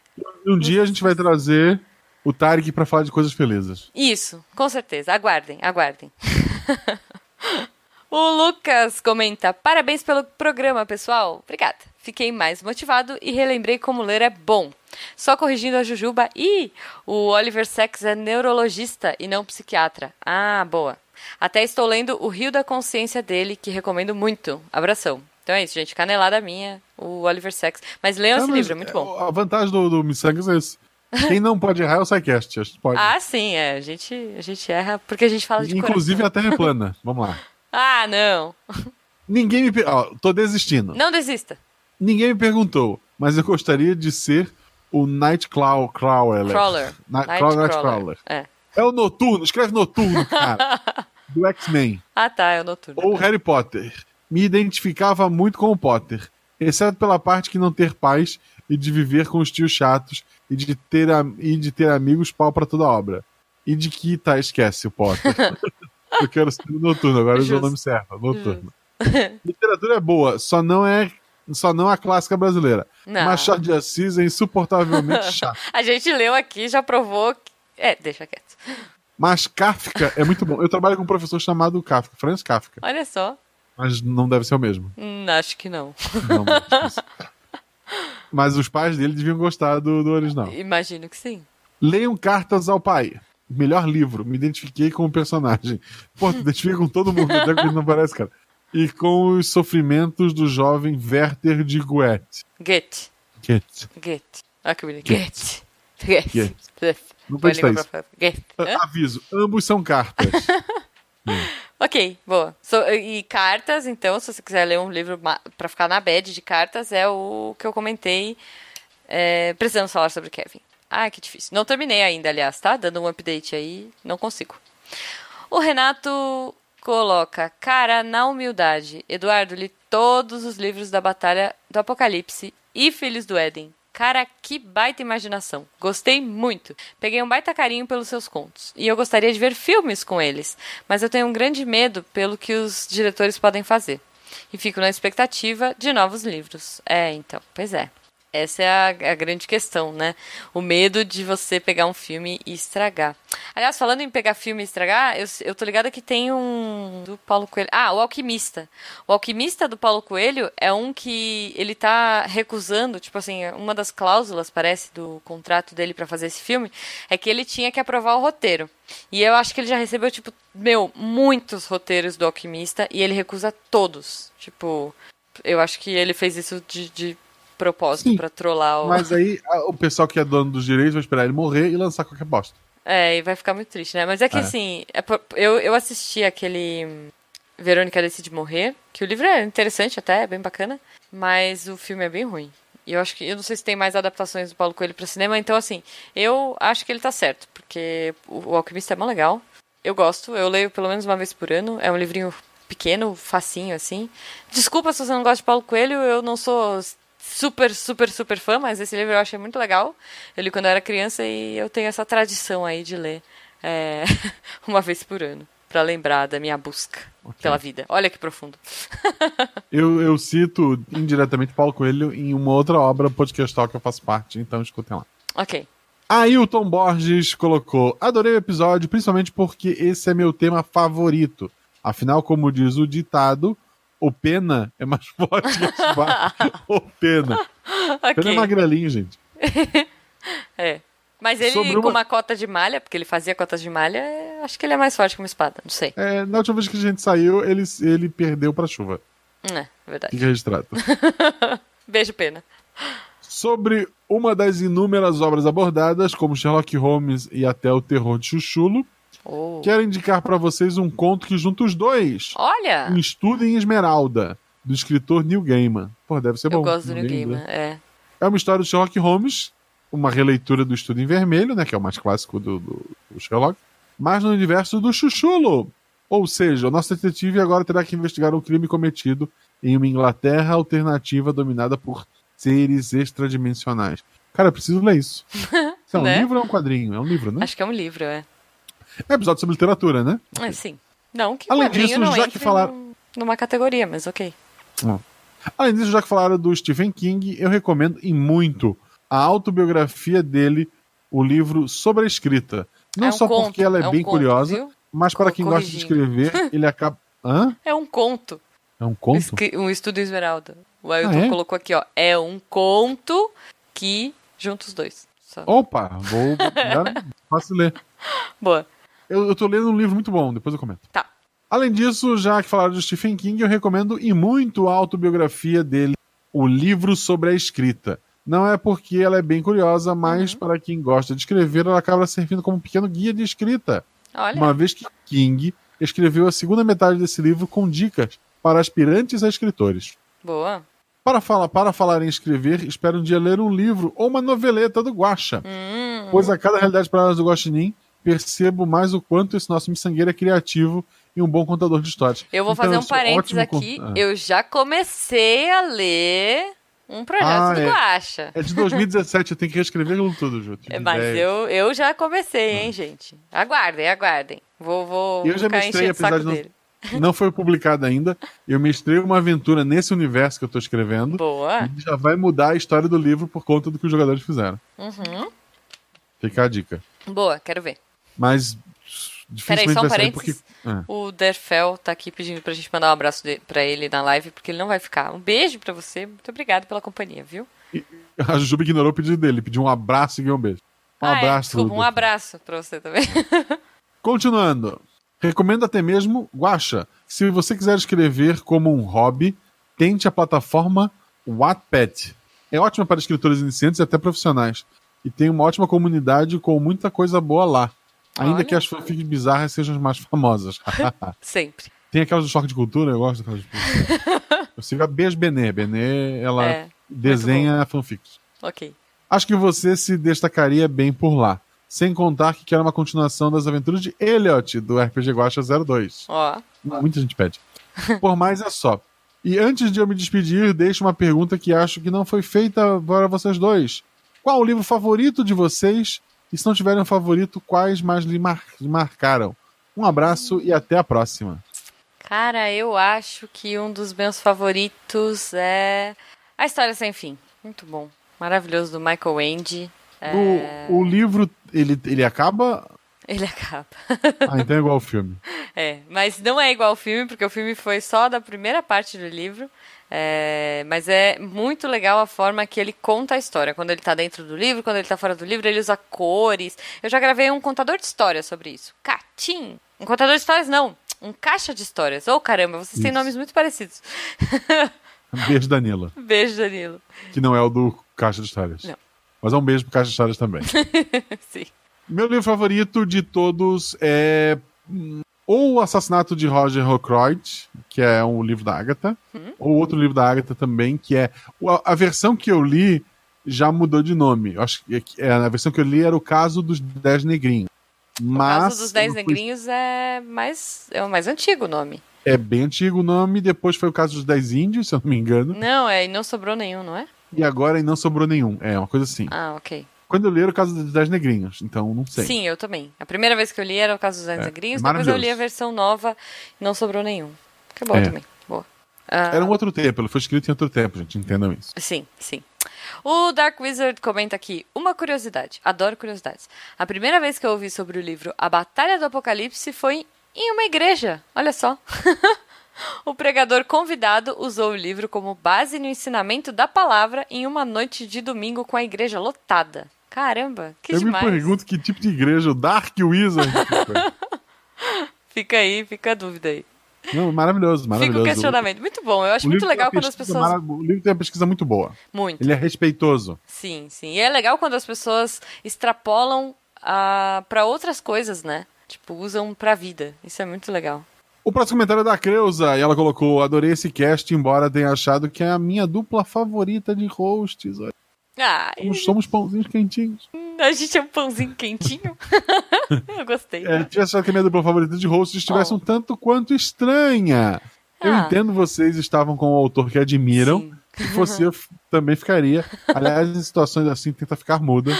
Um dia a gente vai trazer o Tarek para falar de coisas felizes. Isso, com certeza. Aguardem, aguardem. o Lucas comenta: Parabéns pelo programa, pessoal. Obrigada. Fiquei mais motivado e relembrei como ler é bom. Só corrigindo a Jujuba. Ih, o Oliver Sacks é neurologista e não psiquiatra. Ah, boa. Até estou lendo O Rio da Consciência dele, que recomendo muito. Abração. Então é isso, gente. Canelada minha, o Oliver Sacks. Mas leiam esse livro, é muito bom. A vantagem do, do Missangas é isso Quem não pode errar é o SciCast. A gente pode. Ah, sim, é. A gente, a gente erra porque a gente fala de Inclusive coração. a Terra é plana. Vamos lá. Ah, não. Ninguém me. per- Ó, tô desistindo. Não desista. Ninguém me perguntou, mas eu gostaria de ser o Nightclaw Crawler. Crawler. Night Craw- Crawler. Nightcrawler. É. É o Noturno, escreve Noturno, cara. do X-Men. Ah, tá, é o noturno. Ou Harry Potter. Me identificava muito com o Potter, exceto pela parte que não ter paz e de viver com os tios chatos e de ter, e de ter amigos pau pra toda obra. E de que, tá, esquece o Potter. eu quero ser Noturno, agora eu usei o Justo. nome certo, Noturno. Literatura é boa, só não é só não a clássica brasileira. Não. Machado de Assis é insuportavelmente chato. A gente leu aqui, já provou. que- É, deixa quieto. Mas Kafka é muito bom. Eu trabalho com um professor chamado Kafka, Franz Kafka. Olha só. Mas não deve ser o mesmo. Hum, acho que não. Não, mas, mas os pais dele deviam gostar do, do original. Imagino que sim. Leiam Cartas ao Pai. Melhor livro. Me identifiquei com o personagem. Pô, tu identifica com todo mundo, até que não parece, cara. E com os sofrimentos do jovem Werther de Goethe. Get. Goethe. Get. Olha que bonito. Get. Get. Não pode estar isso. Aviso, ambos são cartas. Ok, boa. So- e cartas, então, se você quiser ler um livro pra ficar na bad de cartas, é o que eu comentei. É, precisamos falar sobre Kevin. Ah, que difícil. Não terminei ainda, aliás, tá? Dando um update aí, não consigo. O Renato coloca, cara, na humildade. Eduardo, li todos os livros da Batalha do Apocalipse e Filhos do Éden. Cara, que baita imaginação. Gostei muito. Peguei um baita carinho pelos seus contos. E eu gostaria de ver filmes com eles. Mas eu tenho um grande medo pelo que os diretores podem fazer. E fico na expectativa de novos livros. É, então, pois é. Essa é a, a grande questão, né? O medo de você pegar um filme e estragar. Aliás, falando em pegar filme e estragar, eu, eu tô ligada que tem um do Paulo Coelho. Ah, o Alquimista. O Alquimista do Paulo Coelho é um que ele tá recusando, tipo assim, uma das cláusulas, parece, do contrato dele pra fazer esse filme, é que ele tinha que aprovar o roteiro. E eu acho que ele já recebeu, tipo, meu, muitos roteiros do Alquimista e ele recusa todos. Tipo, eu acho que ele fez isso de, de propósito pra trollar o. Mas aí o pessoal que é dono dos direitos vai esperar ele morrer e lançar qualquer bosta. É, e vai ficar muito triste, né? Mas é que É. assim, é por- eu, eu assisti aquele Verônica Decide Morrer, que o livro é interessante até, é bem bacana, mas o filme é bem ruim. E eu acho que. Eu não sei se tem mais adaptações do Paulo Coelho pra cinema, então assim, eu acho que ele tá certo, porque o, o Alquimista é mó legal. Eu gosto, eu leio pelo menos uma vez por ano. É um livrinho pequeno, facinho, assim. Desculpa se você não gosta de Paulo Coelho, eu não sou super, super, super fã, mas esse livro eu achei muito legal. Eu li quando eu era criança e eu tenho essa tradição aí de ler é, uma vez por ano, pra lembrar da minha busca pela vida. Olha que profundo. Eu, eu cito indiretamente Paulo Coelho em uma outra obra podcastal que eu faço parte, então escutem lá. Ok. Ailton Borges colocou: Adorei o episódio, principalmente porque esse é meu tema favorito. Afinal, como diz o ditado, o pena é mais forte que a espada. o pena. Ok. Pena é magrelinho, gente. É. Mas ele, Sobre com uma- uma cota de malha, porque ele fazia cotas de malha, é- acho que ele é mais forte que uma espada, não sei. É, na última vez que a gente saiu, ele, ele perdeu pra chuva. É, verdade. Fica registrado. Beijo, pena. Sobre uma das inúmeras obras abordadas, como Sherlock Holmes e até o terror de Chuchulo, Oh. quero indicar pra vocês um conto que junta os dois. Olha! Um estudo em Esmeralda, do escritor Neil Gaiman. Pô, deve ser Eu bom. gosto do Game, lembra. é. É uma história do Sherlock Holmes, uma releitura do Estudo em Vermelho, né, que é o mais clássico do, do- do Sherlock, mas no universo do Chuchulo. Ou seja, o nosso detetive agora terá que investigar um crime cometido em uma Inglaterra alternativa dominada por seres extradimensionais. Cara, eu preciso ler isso. Isso é um Né? livro ou é um quadrinho? É um livro, né? Acho que é um livro, é. É episódio sobre literatura, né? É, sim. Não que Além disso, não já que falaram- num- numa categoria, mas ok. Além disso, já que falaram do Stephen King, eu recomendo e muito a autobiografia dele, o livro Sobre a Escrita. Não É um só conto, porque ela é, é um bem conto, curiosa, mas para quem gosta de escrever, ele acaba. Hã? É um conto. É um conto? Escri- Um estudo Esmeralda. O Ailton Ah, é? colocou aqui, ó. É um conto que junta os dois. Só. Opa, vou. Posso ler. Boa. Eu, eu tô lendo um livro muito bom, depois eu comento. Tá. Além disso, já que falaram do Stephen King, eu recomendo e muito a autobiografia dele, O Livro sobre a Escrita. Não é porque ela é bem curiosa, mas uhum. para quem gosta de escrever, ela acaba servindo como um pequeno guia de escrita. Olha. Uma vez que King escreveu a segunda metade desse livro com dicas para aspirantes a escritores. Boa. Para falar, para falar em escrever, espero um dia ler um livro ou uma noveleta do Guacha. Hum. Pois a cada realidade para nós do Guaxinim, percebo mais o quanto esse nosso miçangueiro é criativo e um bom contador de histórias. Eu vou então, fazer um parênteses aqui. Cont... Ah. Eu já comecei a ler um projeto ah, do é. Guacha. É de 2017, eu tenho que reescrever tudo, Júlio. É, mas eu, eu já comecei, hein, ah. gente. Aguardem, aguardem. Vou, vou eu já mestrei, apesar de não, dele. não foi publicado ainda. Eu mestrei uma aventura nesse universo que eu estou escrevendo. Boa. E já vai mudar a história do livro por conta do que os jogadores fizeram. Uhum. Fica a dica. Boa, quero ver. Mas Peraí, só um parênteses. Porque... É. O Derfel tá aqui pedindo pra gente mandar um abraço de, pra ele na live, porque ele não vai ficar. Um beijo pra você. Muito obrigado pela companhia, viu? E a Jujuba ignorou o pedido dele. Pediu um abraço e um beijo. Um ah, é, abraço. É, desculpa, um abraço pra você também. Continuando. Recomendo até mesmo Guacha. Se você quiser escrever como um hobby, tente a plataforma Wattpad. É ótima para escritores iniciantes e até profissionais. E tem uma ótima comunidade com muita coisa boa lá. Ainda Olha. que as fanfics bizarras sejam as mais famosas. Sempre. Tem aquelas do choque de cultura, eu gosto daquelas de cultura. eu sigo a Beijo Benê. Benê, ela é, desenha fanfics. Ok. Acho que você se destacaria bem por lá. Sem contar que quer uma continuação das aventuras de Elliot, do RPG Guacha 02. Ó. Muita gente pede. Por mais é só. E antes de eu me despedir, deixo uma pergunta que acho que não foi feita para vocês dois. Qual o livro favorito de vocês? E se não tiverem um favorito, quais mais lhe mar marcaram? Um abraço e até a próxima. Cara, eu acho que um dos meus favoritos é A História Sem Fim. Muito bom. Maravilhoso, do Michael Ende. É... O, o livro, ele, ele acaba ele acaba. ah, então é igual ao filme. É, mas não é igual ao filme, porque o filme foi só da primeira parte do livro. É, mas é muito legal a forma que ele conta a história. Quando ele está dentro do livro, quando ele está fora do livro, ele usa cores. Eu já gravei um contador de histórias sobre isso. Catim! Um contador de histórias, não. Um caixa de histórias. Oh, caramba, vocês isso. têm nomes muito parecidos. Beijo, Danilo. Beijo, Danilo. Que não é o do caixa de histórias. Não. Mas é um beijo pro Caixa de Histórias também. Sim. Meu livro favorito de todos é ou O Assassinato de Roger Ackroyd, que é um livro da Agatha, hum? ou outro livro da Agatha também, que é a, a versão que eu li já mudou de nome. Eu acho que é, a versão que eu li era o caso dos Dez Negrinhos. Mas, o caso dos Dez Negrinhos é mais é o mais antigo nome. É bem antigo o nome, depois foi o caso dos Dez Índios, se eu não me engano. Não, é, e não sobrou nenhum, não é? E agora e não sobrou nenhum. É, uma coisa assim. Ah, ok. Quando eu li era o caso dos Dez Negrinhos, então não sei. Sim, eu também. A primeira vez que eu li era o caso dos Dez é, Negrinhos, depois eu li a versão nova e não sobrou nenhum. Que bom é. também. Boa. Uh... Era um outro tempo, ele foi escrito em outro tempo, gente, entendam isso. Sim, sim. O Dark Wizard comenta aqui: uma curiosidade, adoro curiosidades. A primeira vez que eu ouvi sobre o livro A Batalha do Apocalipse foi em uma igreja. Olha só. O pregador convidado usou o livro como base no ensinamento da palavra em uma noite de domingo com a igreja lotada. Caramba, que Eu demais. Eu me pergunto que tipo de igreja o Dark Wizard Fica aí, fica a dúvida aí. Não, maravilhoso, maravilhoso. Fica o questionamento. Muito bom. Eu acho muito legal quando as pessoas. Marav... O livro tem uma pesquisa muito boa. Muito. Ele é respeitoso. Sim, sim. E é legal quando as pessoas extrapolam uh, ah, para outras coisas, né? Tipo, usam pra vida. Isso é muito legal. O próximo comentário é da Creuza, e ela colocou: Adorei esse cast, embora tenha achado que é a minha dupla favorita de hosts. Ah, Nós somos pãozinhos quentinhos. A gente é um pãozinho quentinho. Eu gostei. É, tivesse que a minha dupla favorita de hosts estivesse oh. um tanto quanto estranha. Ah. Eu entendo vocês estavam com o autor que admiram. Sim. Se você também ficaria. Aliás, em situações assim, tenta ficar muda.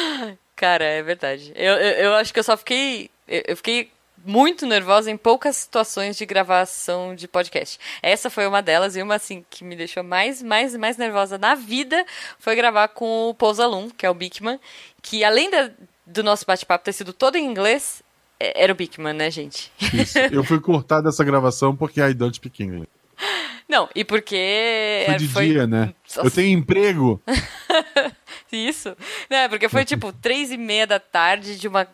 Cara, é verdade. Eu, eu, eu acho que eu só fiquei. Eu, eu fiquei muito nervosa em poucas situações de gravação de podcast. Essa foi uma delas e uma assim que me deixou mais, mais, mais nervosa na vida foi gravar com o Pousalum, que é o Bigman, que além da, do nosso bate-papo ter sido todo em inglês, é, era o Bigman, né, gente? Isso. Eu fui cortar dessa gravação porque I don't speak English. Não, e porque. Foi de foi... dia, né? Nossa. Eu tenho emprego. Isso. Né, porque foi tipo três e meia da tarde de uma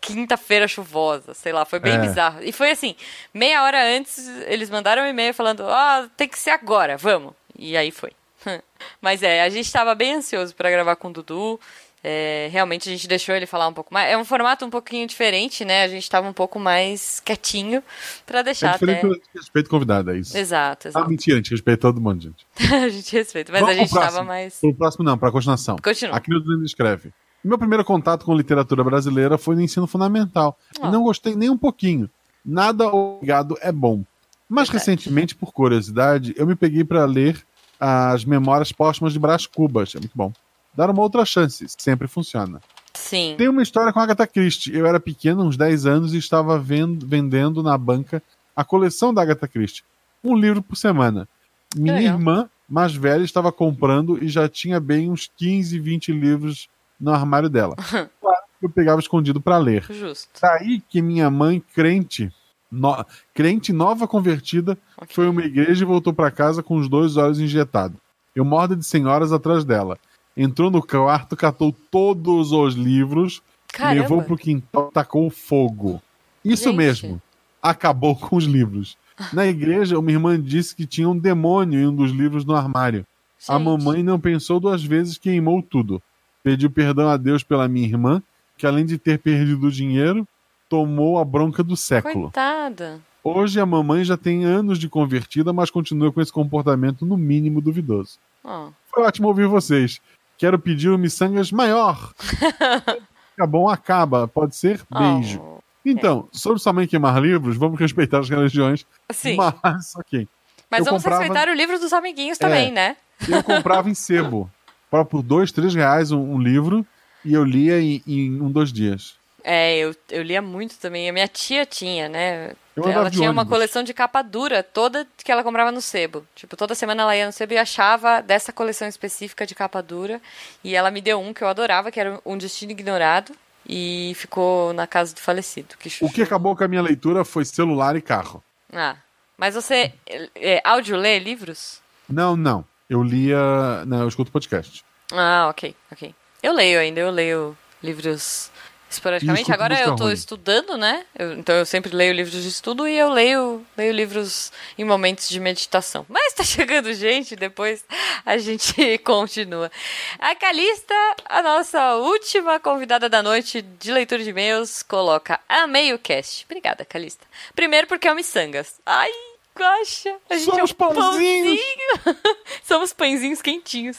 quinta-feira chuvosa, sei lá, foi bem é. bizarro. E foi assim, meia hora antes, eles mandaram um e-mail falando, ó, oh, tem que ser agora, vamos. E aí foi. Mas é, a gente estava bem ansioso para gravar com o Dudu. É, realmente a gente deixou ele falar um pouco mais. É um formato um pouquinho diferente, né? A gente estava um pouco mais quietinho para deixar é diferente até. a gente respeita o convidado, é isso. Exato, Ah, exato. mentira, a gente respeita todo mundo, gente. a gente respeita, mas Vamos a gente estava mais. Pro próximo não, pra continuação. Continua. Aqui no Dudu escreve. Meu primeiro contato com literatura brasileira foi no ensino fundamental. Ó. E não gostei nem um pouquinho. Nada obrigado é bom. Mas Verdade. recentemente, por curiosidade, eu me peguei para ler as Memórias Póstumas de Brás Cubas. É muito bom. Dar uma outra chance, sempre funciona. Sim. Tem uma história com a Agatha Christie. Eu era pequeno, uns 10 anos, e estava vendo- vendendo na banca a coleção da Agatha Christie. Um livro por semana. Minha legal. irmã, mais velha, estava comprando e já tinha bem uns 15, 20 livros no armário dela. Claro que eu pegava escondido para ler. Justo. Daí que minha mãe, crente, no- crente nova convertida, Ok. foi a uma igreja e voltou para casa com os dois olhos injetados. Eu morda de senhoras atrás dela. Entrou no quarto, catou todos os livros, Caramba. levou pro quintal, tacou fogo. Isso Gente. mesmo. Acabou com os livros. Na igreja, uma irmã disse que tinha um demônio em um dos livros no armário. A Gente. mamãe não pensou duas vezes queimou tudo. Pediu perdão a Deus pela minha irmã, que além de ter perdido o dinheiro, tomou a bronca do século. Coitada. Hoje a mamãe já tem anos de convertida, mas continua com esse comportamento no mínimo duvidoso. Ó. Foi ótimo ouvir vocês. Quero pedir um miçangas maior. Fica bom, acaba. Pode ser? Beijo. Oh. Então, sobre sua mãe queimar livros, vamos respeitar as religiões. Sim. Mas, ok. Mas eu vamos comprava- respeitar o livro dos amiguinhos também, É. né? Eu comprava em sebo. Para por dois, três reais um, um livro e eu lia em, em um, dois dias. É, eu, eu lia muito também. A minha tia tinha, né? Eu ela tinha uma coleção de capa dura, toda que ela comprava no sebo. Tipo, toda semana ela ia no sebo e achava dessa coleção específica de capa dura. E ela me deu um que eu adorava, que era Um Destino Ignorado. E ficou na casa do falecido. Que O que acabou com a minha leitura foi celular e carro. Ah, mas você é, é, áudio lê livros? Não, não. Eu lia. Não, eu escuto podcast. Ah, ok, ok. Eu leio ainda, eu leio livros esporadicamente. escuto Agora eu ruim. estudando, né? Eu- então eu sempre leio livros de estudo e eu leio, leio livros em momentos de meditação. Mas tá chegando gente, depois a gente continua. A Calista, a nossa última convidada da noite de leitura de e-mails, coloca Amei o cast. Obrigada, Calista. Primeiro porque é o Missangas. Ai, gosta. A gente Somos é um pãozinhos. pãozinho. Somos pãezinhos quentinhos.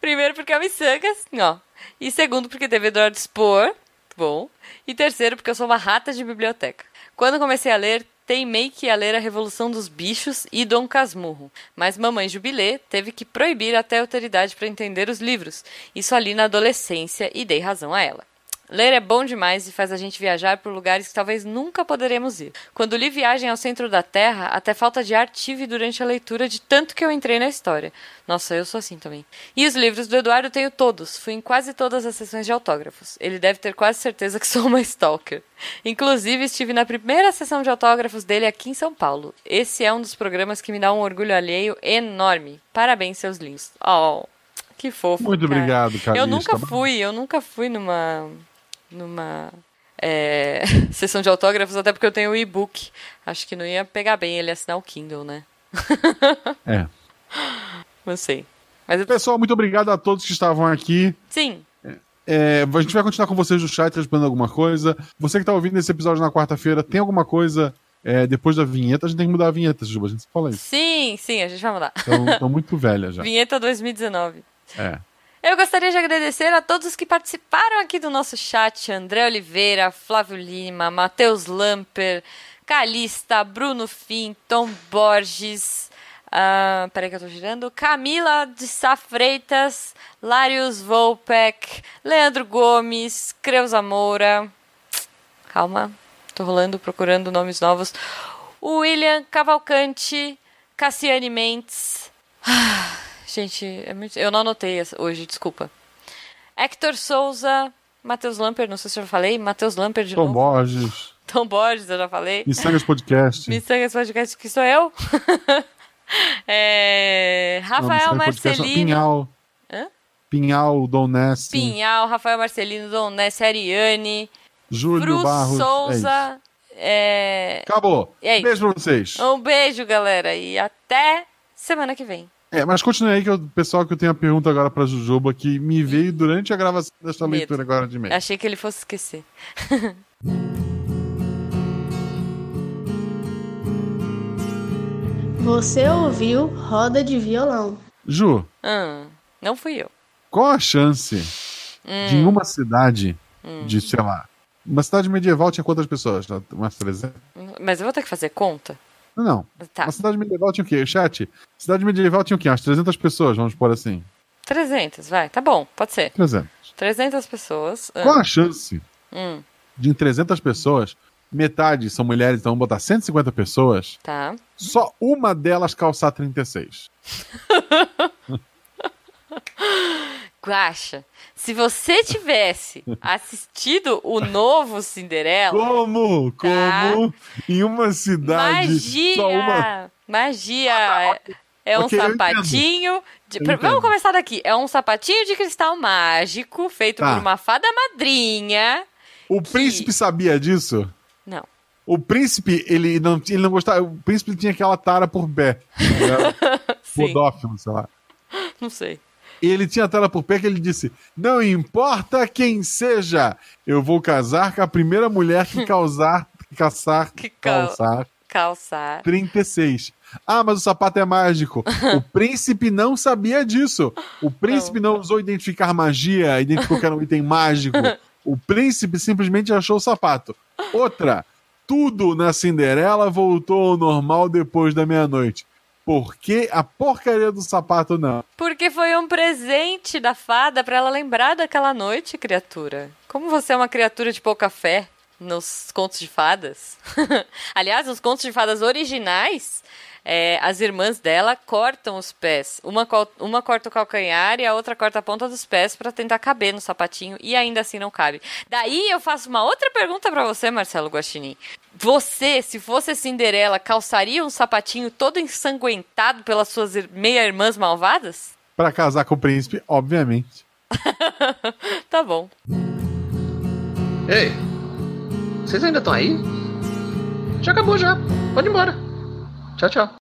Primeiro porque é o Missangas, ó. E segundo porque teve Eduardo Spohr, bom. E terceiro porque eu sou uma rata de biblioteca. Quando comecei a ler, teimei que ia ler A Revolução dos Bichos e Dom Casmurro. Mas mamãe Jubilê teve que proibir até a autoridade para entender os livros. Isso ali na adolescência e dei razão a ela. Ler é bom demais e faz a gente viajar por lugares que talvez nunca poderemos ir. Quando li Viagem ao Centro da Terra, até falta de ar tive durante a leitura de tanto que eu entrei na história. Nossa, eu sou assim também. E os livros do Eduardo tenho todos. Fui em quase todas as sessões de autógrafos. Ele deve ter quase certeza que sou uma stalker. Inclusive, estive na primeira sessão de autógrafos dele aqui em São Paulo. Esse é um dos programas que me dá um orgulho alheio enorme. Parabéns, seus lindos. Oh, que fofo. Muito cara. obrigado, Calista. Eu nunca fui, eu nunca fui numa. Numa. é, sessão de autógrafos, até porque eu tenho o e-book. Acho que não ia pegar bem ele assinar o Kindle, né? É. Não sei. Mas. Pessoal, muito obrigado a todos que estavam aqui. sim, É, a gente vai continuar com vocês no chat respondendo alguma coisa. Você que está ouvindo esse episódio na quarta-feira, tem alguma coisa é, depois da vinheta? A gente tem que mudar a vinheta, Juba. A gente fala isso. sim, sim, a gente vai mudar. Estão muito velha já. Vinheta 2019. É. Eu gostaria de agradecer a todos que participaram aqui do nosso chat: André Oliveira, Flávio Lima, Matheus Lamper, Calista, Bruno Fim, Tom Borges. ah, peraí que eu tô girando. Camila de Sá Freitas, Larius Volpec, Leandro Gomes, Creuza Moura. Calma, tô rolando, procurando nomes novos. William Cavalcante, Cassiane Mendes. Ah, Gente, é muito- eu não anotei hoje, desculpa. Hector Souza, Matheus Lamper, não sei se eu já falei, Matheus Lamper de Tom novo. Borges, Tom Borges, eu já falei. Missangas Podcast. Missangas Podcast, que sou eu. É, Rafael não, Marcelino. Pinhal. Hã? Pinhal, Dom Ness, Pinhal, Rafael Marcelino, Dom Ness, Ariane, Júlio Fru Barros. É. Souza. é, Acabou. E aí? Beijo pra vocês. Um beijo, galera, e até semana que vem. É, mas continue aí que o pessoal que eu tenho a pergunta agora pra Jujuba que me veio durante a gravação desta Medo. leitura agora de e-mail. Achei que ele fosse esquecer. Você ouviu Roda de Violão. Ju, Hum, não fui eu. qual a chance de em uma cidade de, sei lá, uma cidade medieval tinha quantas pessoas? Umas 300? Mas eu vou ter que fazer conta? Não, não. Tá. Uma cidade medieval tinha o quê? Chat, cidade medieval tinha o quê? Umas 300 pessoas, vamos pôr assim. 300, vai. Tá bom, pode ser. 300. 300 pessoas. Ah, Qual a chance hum, de em 300 pessoas, metade são mulheres, então vamos botar 150 pessoas, tá. só uma delas calçar 36? Guaxa, se você tivesse assistido o novo Cinderela, Como? Tá. Como? Em uma cidade, magia! só uma... Magia! É um Ok, eu sapatinho. de-. Vamos começar daqui. É um sapatinho de cristal mágico feito Tá. por uma fada madrinha. O príncipe sabia disso? Não. O príncipe, ele não, ele não gostava. O príncipe tinha aquela tara por pé. Era Sim. Podófilo, sei lá. Não sei. E ele tinha tara por pé que ele disse: Não importa quem seja, eu vou casar com a primeira mulher que causar, caçar, Que cal- calçar Calçar. 36. Ah, mas o sapato é mágico. o príncipe não sabia disso. O príncipe não usou identificar magia, identificou que era um item mágico. O príncipe simplesmente achou o sapato. Outra, tudo na Cinderela voltou ao normal depois da meia-noite. Por que a porcaria do sapato não? Porque foi um presente da fada pra ela lembrar daquela noite, criatura. Como você é uma criatura de pouca fé nos contos de fadas. Aliás, nos contos de fadas originais, é, as irmãs dela cortam os pés. Uma, uma corta o calcanhar e a outra corta a ponta dos pés pra tentar caber no sapatinho e ainda assim não cabe. Daí eu faço uma outra pergunta pra você, Marcelo Guaxinim. Você, se fosse Cinderela, calçaria um sapatinho todo ensanguentado pelas suas ir- meia-irmãs malvadas? Pra casar com o príncipe, obviamente. Tá bom. Ei, vocês ainda estão aí? Já acabou já. Pode ir embora. Tchau, tchau.